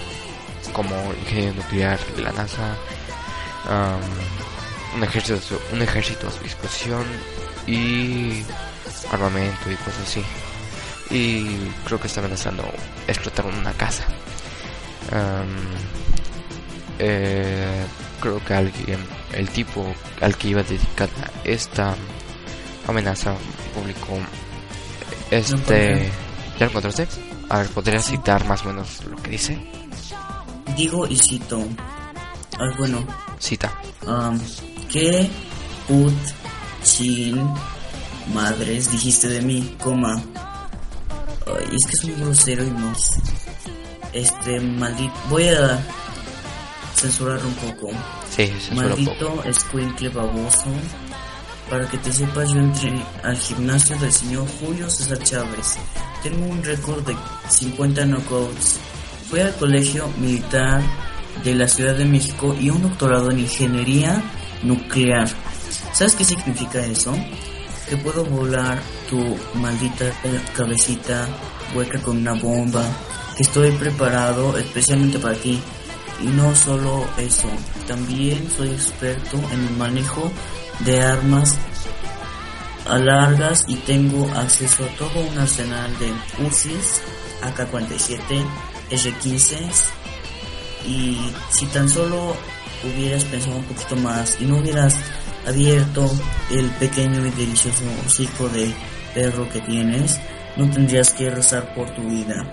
como ingeniero nuclear de la NASA um, un ejército un ejército a su disposición y armamento y cosas así y creo que está amenazando explotar una casa. Um, eh, creo que alguien, el tipo al que iba dedicada esta amenaza publicó este... ¿Ya lo encontraste? A ver, ¿podrías citar más o menos lo que dice? Digo y cito. Ah, bueno. Cita. Um, ¿Qué put chin madres dijiste de mí, coma? Ay, es que es un grosero y no. Este, maldito. Voy a censurar un poco. Sí, Maldito escuincle baboso. Para que te sepas, yo entré al gimnasio del señor Julio César Chávez. Tengo un récord de 50 knockouts. Fui al colegio militar de la Ciudad de México y un doctorado en ingeniería nuclear. ¿Sabes qué significa eso? Que puedo volar tu maldita cabecita hueca con una bomba. Que estoy preparado especialmente para ti. Y no solo eso, también soy experto en el manejo de armas largas y tengo acceso a todo un arsenal de UCIs, AK-47, R-15 y si tan solo hubieras pensado un poquito más y no hubieras abierto el pequeño y delicioso hocico de perro que tienes, no tendrías que rezar por tu vida.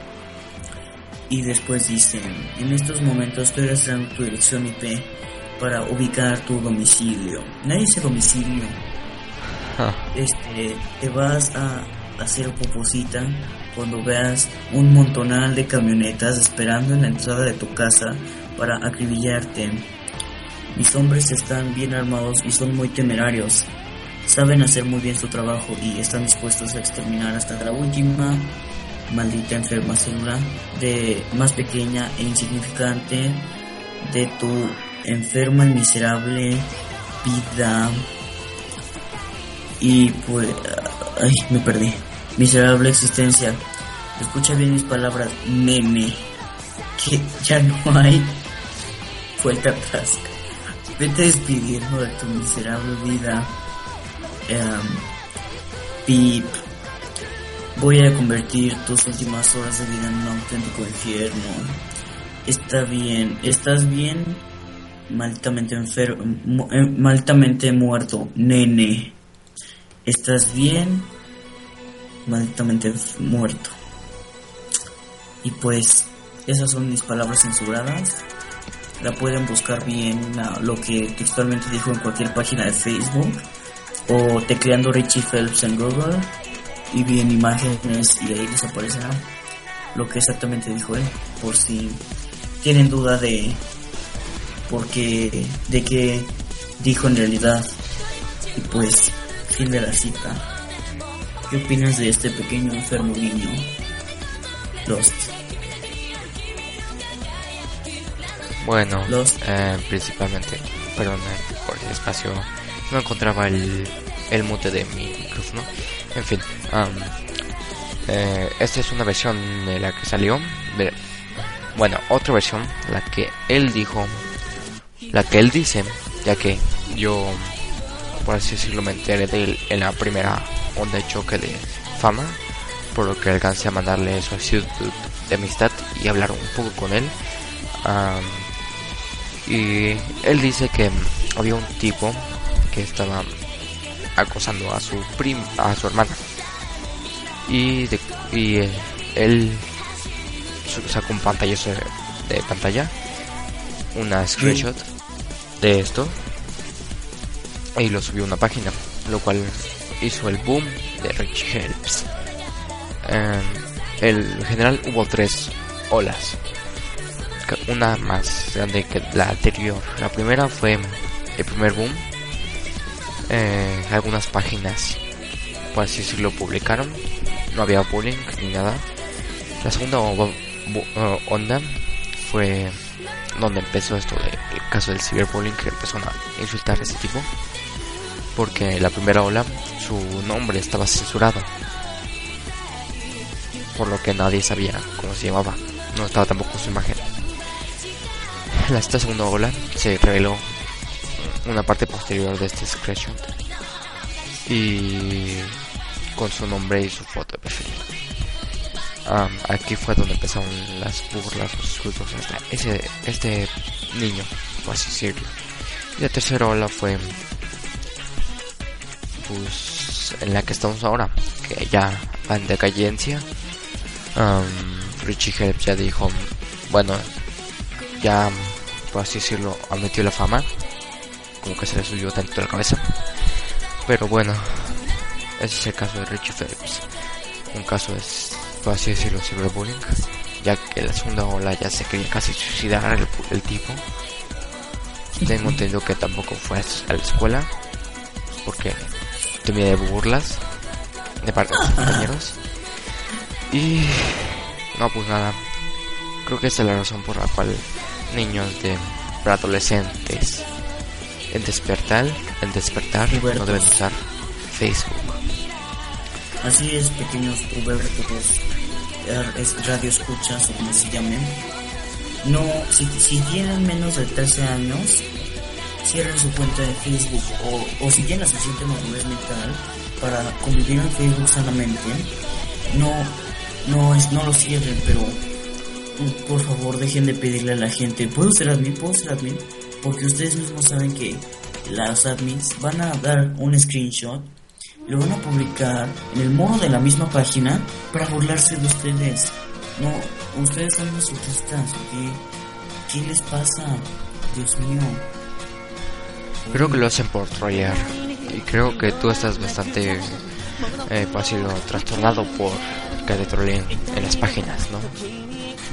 Y después dicen, en estos momentos estoy rastreando tu dirección IP para ubicar tu domicilio. Nadie dice domicilio. Este, te vas a hacer poposita cuando veas un montonal de camionetas esperando en la entrada de tu casa para acribillarte. Mis hombres están bien armados y son muy temerarios. Saben hacer muy bien su trabajo y están dispuestos a exterminar hasta la última maldita enferma célula de más pequeña e insignificante de tu enferma y miserable vida. Y pues, ay, me perdí. Miserable existencia. Escucha bien mis palabras, meme. Que ya no hay vuelta atrás. Vete despidiendo de tu miserable vida. Um. Voy a convertir tus últimas horas de vida en un auténtico infierno. Está bien, estás bien, malditamente enfermo, eh, malditamente muerto, nene. Estás bien, malditamente muerto. Y pues, esas son mis palabras censuradas. La pueden buscar bien lo que textualmente dijo en cualquier página de Facebook o tecleando Richie Phelps en Google y bien imágenes y ahí les aparecerá lo que exactamente dijo él por si tienen duda de por qué de qué dijo en realidad y pues fin de la cita ¿qué opinas de este pequeño enfermo niño? Lost bueno eh, principalmente perdón por el espacio no encontraba el, el mute de mi micrófono. En fin, eh, esta es una versión de la que salió. bueno, otra versión, la que él dijo, la que él dice, ya que yo, por así decirlo, me enteré de él en la primera onda de choque de fama, por lo que alcancé a mandarle solicitud de amistad y hablar un poco con él. y él dice que había un tipo que estaba acosando a su prim a su hermana. Y, y eh, él sacó un pantallazo de, pantalla una screenshot de esto y lo subió a una página lo cual hizo el boom de Rich Helps. Em, el, en general hubo tres olas una más grande que la anterior. La primera fue el primer boom eh, algunas páginas, por así decirlo, publicaron. No había bullying ni nada. La segunda onda fue donde empezó esto del caso del ciberbullying que empezó a insultar a ese tipo. Porque la primera ola, su nombre estaba censurado. Por lo que nadie sabía cómo se llamaba. No estaba tampoco su imagen. La esta segunda ola se reveló una parte posterior de este screenshot y con su nombre y su foto de perfil. aquí fue donde empezaron las burlas, los insultos hasta ese, este niño, por así decirlo. Y la tercera ola fue pues en la que estamos ahora, que ya va en decadencia. Richie Help ya dijo, bueno, ya por así decirlo, ha metido la fama como que se le subió tanto la cabeza. Pero bueno, ese es el caso de Richie Phelps. Un caso es, por así decirlo, cyberbullying, ya que la segunda ola ya se quería casi suicidar el, tipo. Tengo entendido que tampoco fue a la escuela, porque temía de burlas de parte de sus compañeros. Y no, pues nada, creo que esa es la razón por la cual niños de adolescentes en despertar, en despertar no deben usar Facebook. Así es, pequeños pubertos, es radio escuchas o como se llamen. No, si, si tienen menos de 13 años, cierren su cuenta de Facebook o, o si tienen la suficiente madurez mental para convivir en Facebook sanamente, no, no, es, no lo cierren, pero por favor dejen de pedirle a la gente, ¿puedo ser admin? ¿Puedo ser admin? Porque ustedes mismos saben que las admins van a dar un screenshot, lo van a publicar en el modo de la misma página para burlarse de ustedes. No, ustedes son masoquistas, ¿qué? ¿Qué les pasa? Dios mío. Creo que lo hacen por trollear. Y creo que tú estás bastante eh, fácil o trastornado por que te troleen en las páginas, ¿no?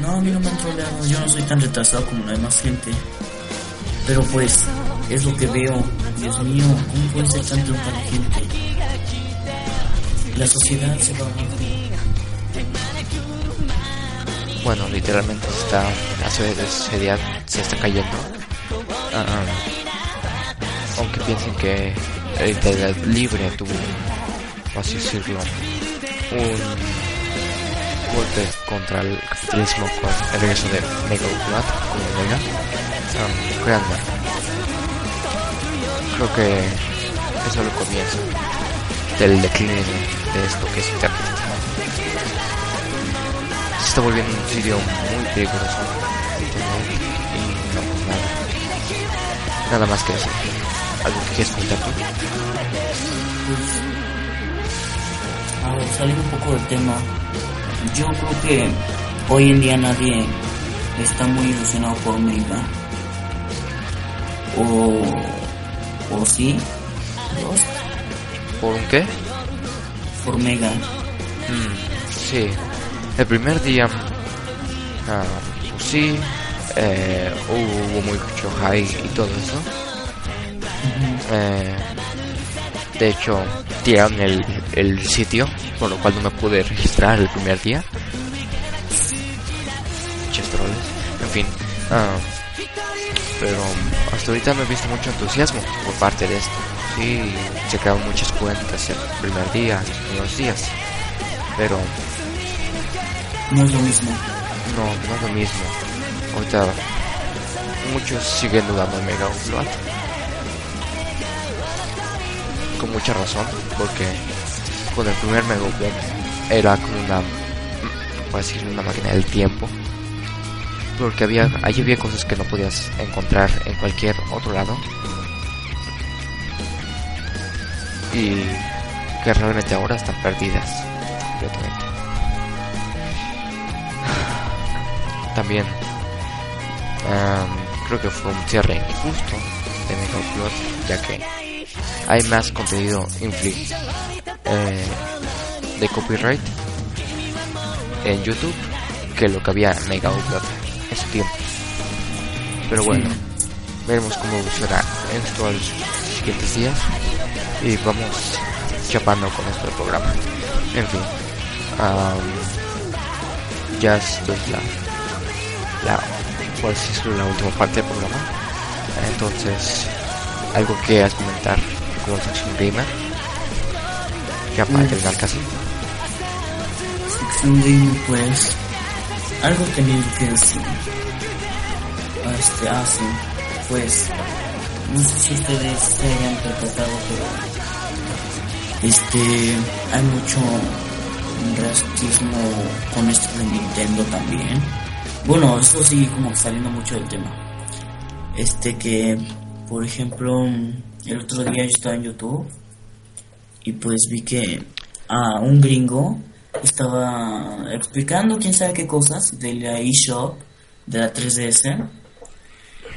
No, a mí no me han troleado. Yo no soy tan retrasado como la demás gente. Pero pues, es lo que veo. Dios mío, ¿cómo puede ser tan inteligente? La sociedad se va Bueno, literalmente está, la sociedad se está cayendo. Ah, aunque piensen que el internet libre tuvo, así decirlo, un golpe contra el capitalismo con el regreso de Mega como Mega. Creo que eso es el comienzo del decline de esto que es internet. Se está volviendo un sitio muy peligroso y no pues nada. Nada más que decir. ¿Algo que quieres comentar tú? A ver, salir un poco del tema. Yo creo que hoy en día nadie está muy ilusionado por Mega. O. O sí. Lost. ¿Por un qué? Por Mega. Mm, sí. El primer día. ah, pues sí. eh, hubo mucho high y todo eso. Eh, de hecho, tiraron el, el sitio, por lo cual no me pude registrar el primer día. Troles. En fin. ah, pero hasta ahorita no he visto mucho entusiasmo por parte de esto. Sí, se crearon muchas cuentas el primer día, unos días. Pero No es lo mismo. no, no es lo mismo. Ahorita muchos siguen dudando en Mega Upload. Con mucha razón, porque con el primer Mega Upload era como una, decir, una máquina del tiempo. Porque había, allí había cosas que no podías encontrar en cualquier otro lado. Y que realmente ahora están perdidas completamente. También creo que fue un cierre injusto de Mega Upload, ya que hay más contenido inflig eh, de copyright en YouTube que lo que había en Mega Upload en su tiempo. Pero bueno, veremos cómo evoluciona esto en los siguientes días y vamos chapando con esto del programa. En fin, am, ya esto es la, la así decirlo, la última parte del programa. Entonces, algo que quieras comentar como sección gamer. Ya para Mm. terminar casi. Sección Gamer, pues. Algo tenía que decir. Este, ah, sí. Pues. No sé si ustedes se hayan percatado, pero. Este. Hay mucho racismo con esto de Nintendo también. Bueno, eso sí, como saliendo mucho del tema. Este que, por ejemplo, el otro día yo estaba en YouTube y pues vi que a un gringo estaba explicando quién sabe qué cosas de la eShop de la 3DS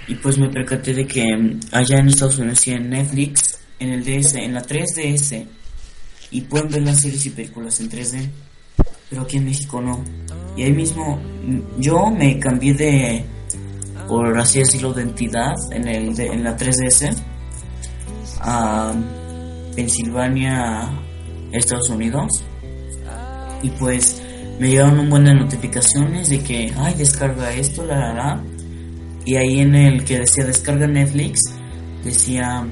y pues me percaté de que allá en Estados Unidos y en Netflix, en el DS, en la 3DS y pueden ver las series y películas en 3D, pero aquí en México no. Y ahí mismo mm, yo me cambié de, por así decirlo, de entidad en, el, de- en la 3DS a Pensilvania, Estados Unidos. Y pues me llegaron un buen de notificaciones de que, ay, descarga esto, la, la, la. Y ahí en el que decía descarga Netflix, decía,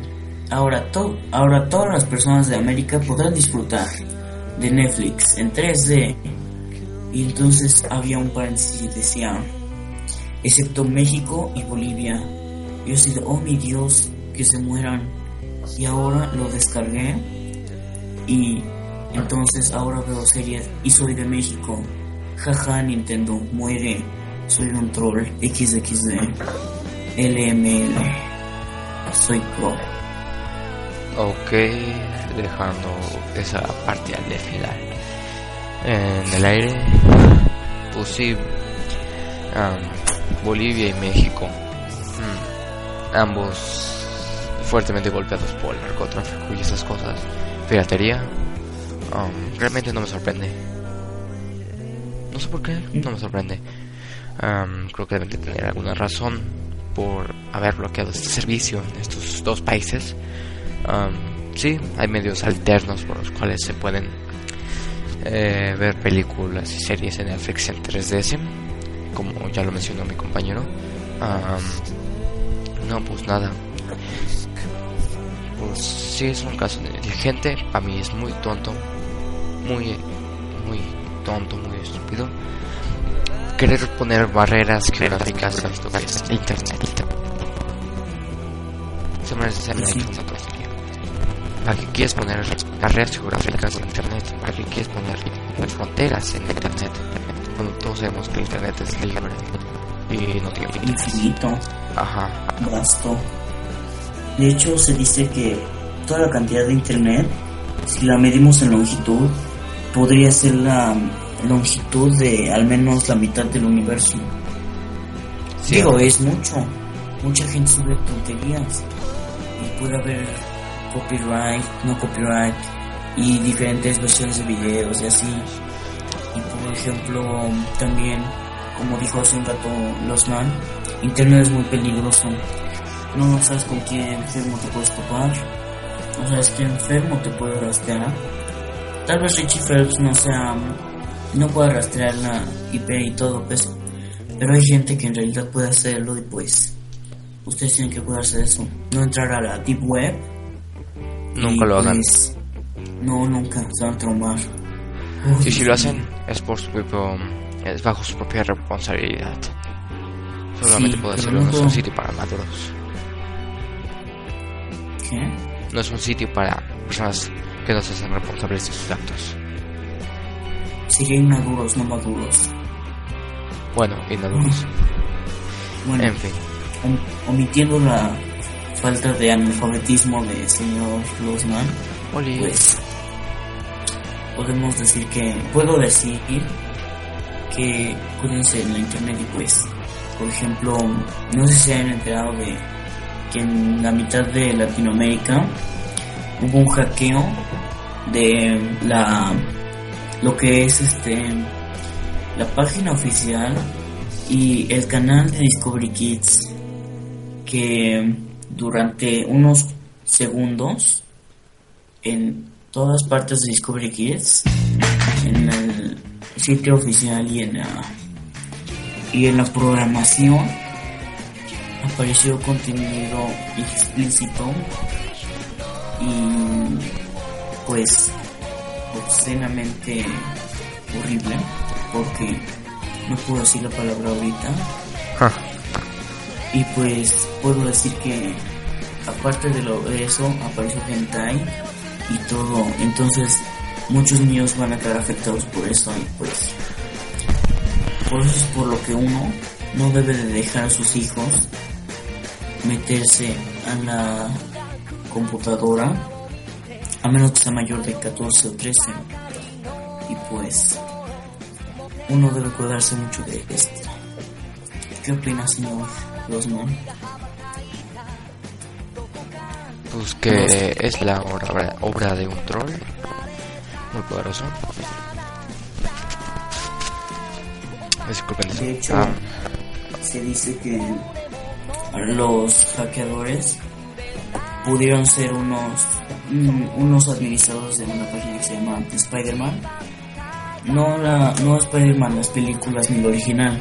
ahora, to ahora todas las personas de América podrán disfrutar de Netflix en 3D. Y entonces había un paréntesis y decía, excepto México y Bolivia. Yo así de, oh mi Dios, que se mueran. Y ahora lo descargué Y entonces ahora veo series y soy de México. Jaja, Nintendo, muere. Soy un troll. XXD. LML. Soy pro. Ok, dejando esa parte al final. En el aire, pues sí, Bolivia y México, mm, ambos fuertemente golpeados por el narcotráfico y esas cosas. Piratería, realmente no me sorprende. No sé por qué, no me sorprende. Creo que deben de tener alguna razón por haber bloqueado este servicio en estos dos países. sí, hay medios alternos por los cuales se pueden eh, ver películas y series en Netflix en 3DS, como ya lo mencionó mi compañero. no, pues nada. Pues sí, es un caso negligente. Para mí es muy tonto, muy, muy tonto, muy estúpido. Querer poner barreras geográficas a internet. Se me hace ¿Para qué quieres poner barreras geográficas en internet? ¿Para qué quieres poner fronteras en internet? Cuando todos sabemos que internet es libre y no tiene Infinito. Ajá. Vasto. De hecho, se dice que toda la cantidad de internet, si la medimos en longitud, podría ser la longitud de al menos la mitad del universo. Digo, es mucho. Mucha gente sube tonterías. Y puede haber copyright, no copyright y diferentes versiones de videos y así. Y por ejemplo, también, como dijo hace un rato Losman, Internet es muy peligroso. No sabes con quién enfermo te puedes topar, no sabes qué enfermo te puede rastrear. Tal vez Richie Phelps no sea, no pueda rastrear la IP y todo, pues, pero hay gente que en realidad puede hacerlo y pues ustedes tienen que cuidarse de eso. No entrar a la deep web Nunca lo hagan. Pues, no, nunca, se van a traumar. y si lo hacen, es por su propio, es bajo su propia responsabilidad. Solamente puede hacerlo, no es un sitio para maduros. ¿Qué? No es un sitio para personas que no se hacen responsables de sus actos. Sería inmaduros, no maduros. Bueno, inmaduros. bueno, en fin. omitiendo la falta de analfabetismo de señor Luzman, pues podemos decir que, puedo decir que cuídense en la internet y pues, por ejemplo, no sé si se han enterado de que en la mitad de Latinoamérica hubo un hackeo de la lo que es este la página oficial y el canal de Discovery Kids que durante unos segundos en todas partes de Discovery Kids, en el sitio oficial y en la, y en la programación apareció contenido explícito y pues obscenamente horrible porque no puedo decir la palabra ahorita y pues puedo decir que aparte de lo de eso apareció hentai y todo. Entonces muchos niños van a quedar afectados por eso y pues por eso es por lo que uno no debe de dejar a sus hijos meterse a la computadora a menos que sea mayor de 14 o 13 y pues uno debe cuidarse mucho de esto. ¿Qué opina señor? Pues que es la obra, obra de un troll muy poderoso. De hecho, ah. se dice que los hackeadores pudieron ser unos mm, unos administradores de una página que se llama Spider-Man. No la no Spider-Man las películas ni lo original,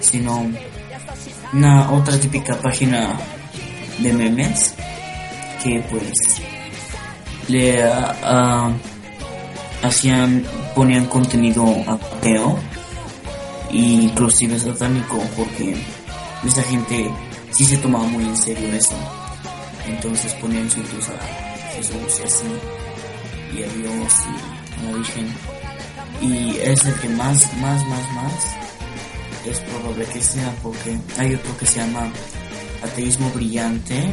sino una otra típica página de memes que pues le hacían ponían contenido ateo e inclusive satánico porque esa gente sí se tomaba muy en serio eso entonces ponían insultos a Jesús y así y a Dios y la Virgen. Y es el que más, más, más, más es probable que sea porque hay otro que se llama Ateísmo Brillante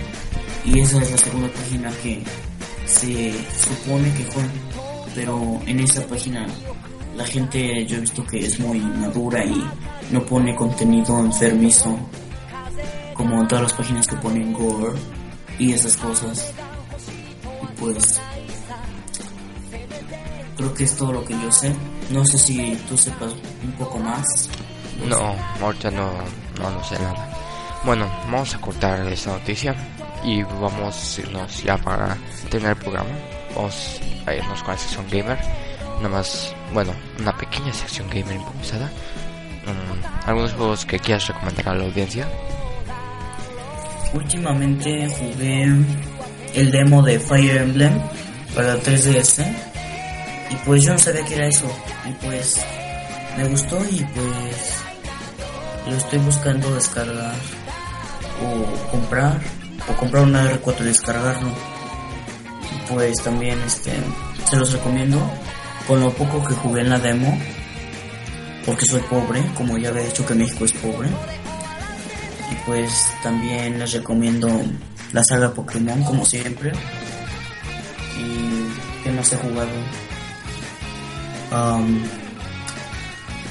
y esa es la segunda página que se supone que fue, pero en esa página la gente yo he visto que es muy madura y no pone contenido enfermizo como todas las páginas que ponen gore y esas cosas. Y pues creo que es todo lo que yo sé. No sé si tú sepas un poco más. No, ahorita no, no, no sé nada. Bueno, vamos a cortar esta noticia y vamos a irnos ya para tener el programa. Vamos a irnos con la sección gamer. Nada más, bueno, una pequeña sección gamer improvisada. Mm, algunos juegos que quieras recomendar a la audiencia. Últimamente jugué el demo de Fire Emblem para 3DS y pues yo no sabía que era eso y pues me gustó y pues lo estoy buscando descargar o comprar o comprar una R4 y descargarlo. Y pues también este se los recomiendo con lo poco que jugué en la demo porque soy pobre como ya había dicho que México es pobre y pues también les recomiendo la saga Pokémon como siempre. Y que se ha jugado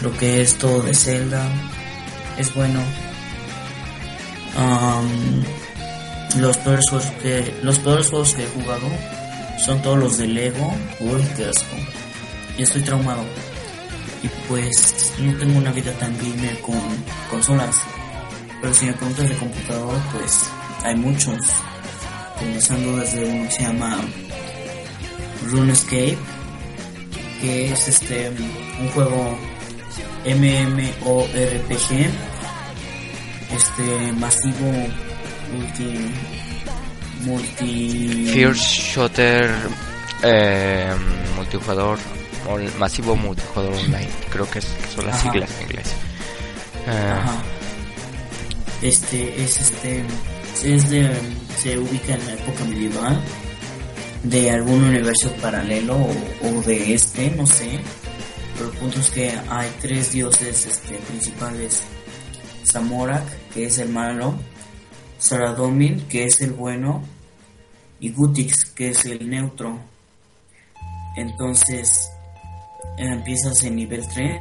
lo que es todo de Zelda es bueno. Los peores juegos que los juegos que he jugado son todos los de Lego. Uy qué asco. Y estoy traumado. Y pues no tengo una vida tan gamer con consolas pero si me preguntas de computador, pues hay muchos. Comenzando desde uno que se llama RuneScape, que es este un juego MMORPG, este masivo multi multi First Shooter eh, multijugador masivo multijugador online creo que, son las siglas en inglés. Eh, Ajá este es este se ubica en la época medieval de algún universo paralelo o, de este no sé pero el punto es que hay tres dioses este, principales Zamorak que es el malo Saradomin que es el bueno y Gutix que es el neutro. Entonces empiezas en nivel 3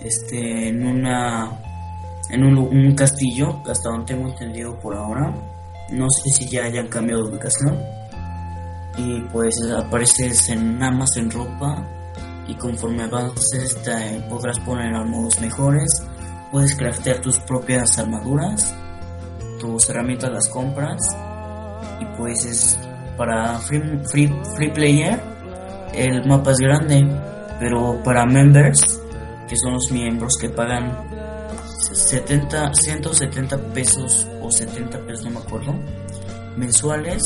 este en una en un, castillo, hasta donde tengo entendido por ahora. No sé si ya hayan cambiado de ubicación. Y pues apareces en más en ropa. Y conforme avances te podrás poner armados mejores. Puedes craftear tus propias armaduras. Tus herramientas las compras. Y pues es para free, free, free player. El mapa es grande. Pero para members, que son los miembros que pagan 70, 170 pesos o 70 pesos, no me acuerdo, mensuales.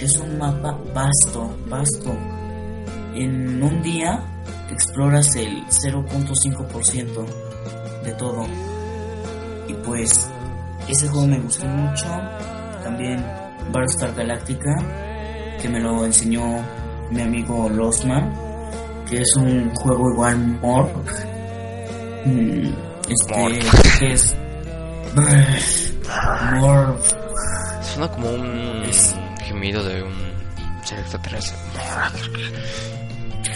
Es un mapa vasto, vasto. En un día exploras el 0.5% de todo. Y pues ese juego me gustó mucho. También Battlestar Galactica, que me lo enseñó mi amigo Losman, que es un juego igual Morg. Este, que es. Suena como un gemido de un ser extraterrestre.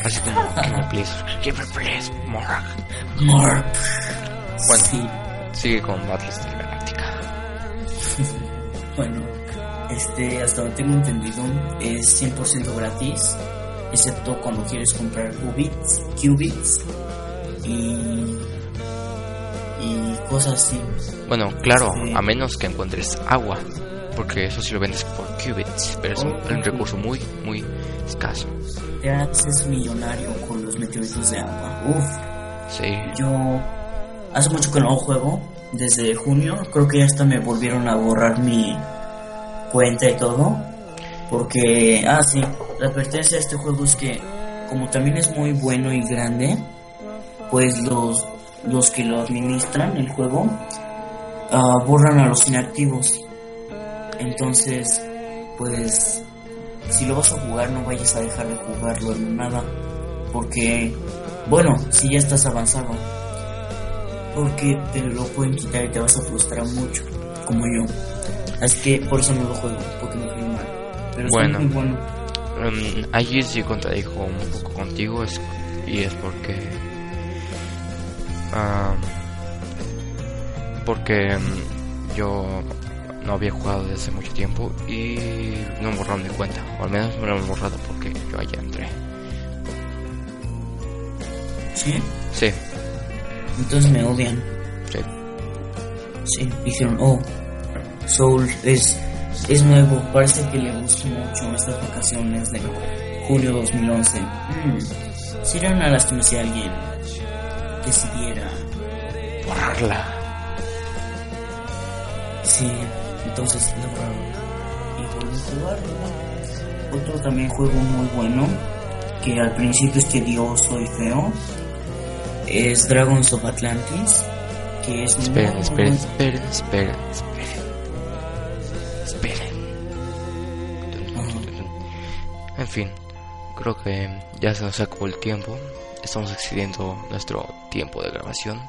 Así como, como please, give me please, Morg. Bueno, sí. sigue con Battlestar Galáctica. bueno, este, hasta donde tengo entendido, es 100% gratis, excepto cuando quieres comprar qubits, qubits y y cosas así. Bueno, claro, a menos que encuentres agua, porque eso sí lo vendes por qubits, pero es un, recurso muy, muy escaso. Te haces millonario con los meteoritos de agua. Uf. Sí. Yo hace mucho que no juego, desde junio, creo que ya hasta me volvieron a borrar mi cuenta y todo. Porque, ah, sí, la pertenencia de este juego es que, como también es muy bueno y grande, pues los los que lo administran el juego uh, borran a los inactivos. Entonces, pues si lo vas a jugar no vayas a dejar de jugarlo en nada. Porque, bueno, si ya estás avanzado. Porque te lo pueden quitar y te vas a frustrar mucho, como yo. Así que por eso no lo juego, porque me fui mal. Pero Bueno. muy bueno. Um, allí sí contradijo un poco contigo es, y es porque porque um, yo no había jugado desde hace mucho tiempo y no me borraron mi cuenta o al menos me lo han borrado porque yo allá entré ¿Sí? sí Entonces me odian. sí Sí, dijeron, oh, Soul es, es nuevo, parece que le gustó mucho estas vacaciones de julio 2011. Mm, sería una lástima si alguien decidiera. borrarla Sí, entonces lo borraron. Y a jugarlo. Otro también juego muy bueno, que al principio es tedioso y feo, es Dragons of Atlantis, que es esperen muy esperen bueno. esperen esperen esperen esperen En fin, creo que ya se nos acabó el tiempo. Estamos excediendo nuestro tiempo de grabación.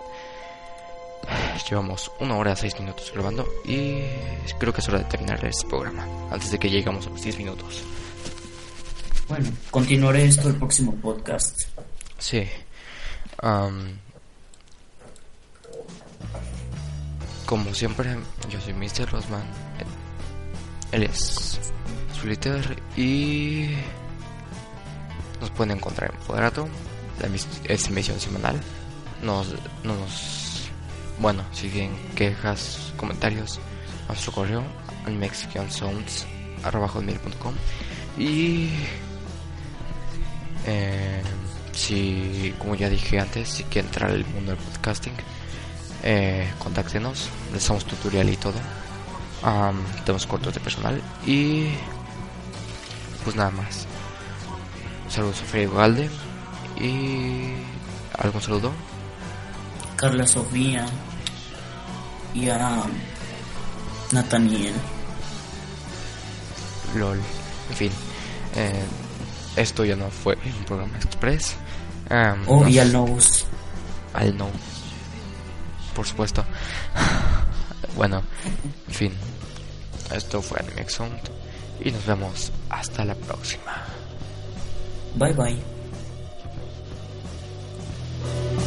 Llevamos una hora seis minutos grabando y creo que es hora de terminar este programa antes de que lleguemos a los 10 minutos. Bueno, continuaré esto el próximo podcast. Sí. am, como siempre, yo soy Mr. Rosman. Él es Solitaire y nos pueden encontrar en Poderato. La emis- es emisión semanal. Nos, nos, bueno, si tienen quejas, comentarios, a nuestro correo mexicansounds.com y eh, si, como ya dije antes, si quieren entrar al mundo del podcasting, eh, contáctenos, les damos tutorial y todo. Am, tenemos cortos de personal y pues nada más. Saludos a Freddy Galde y algún saludo. Carla Sofía y a Nathaniel. LOL. En fin, eh, esto ya no fue un programa express. Am, Oh, nos- y al Nose. Al no. Por supuesto. bueno, en fin. Esto fue Anime Sound. Y nos vemos hasta la próxima. Bye bye. Dale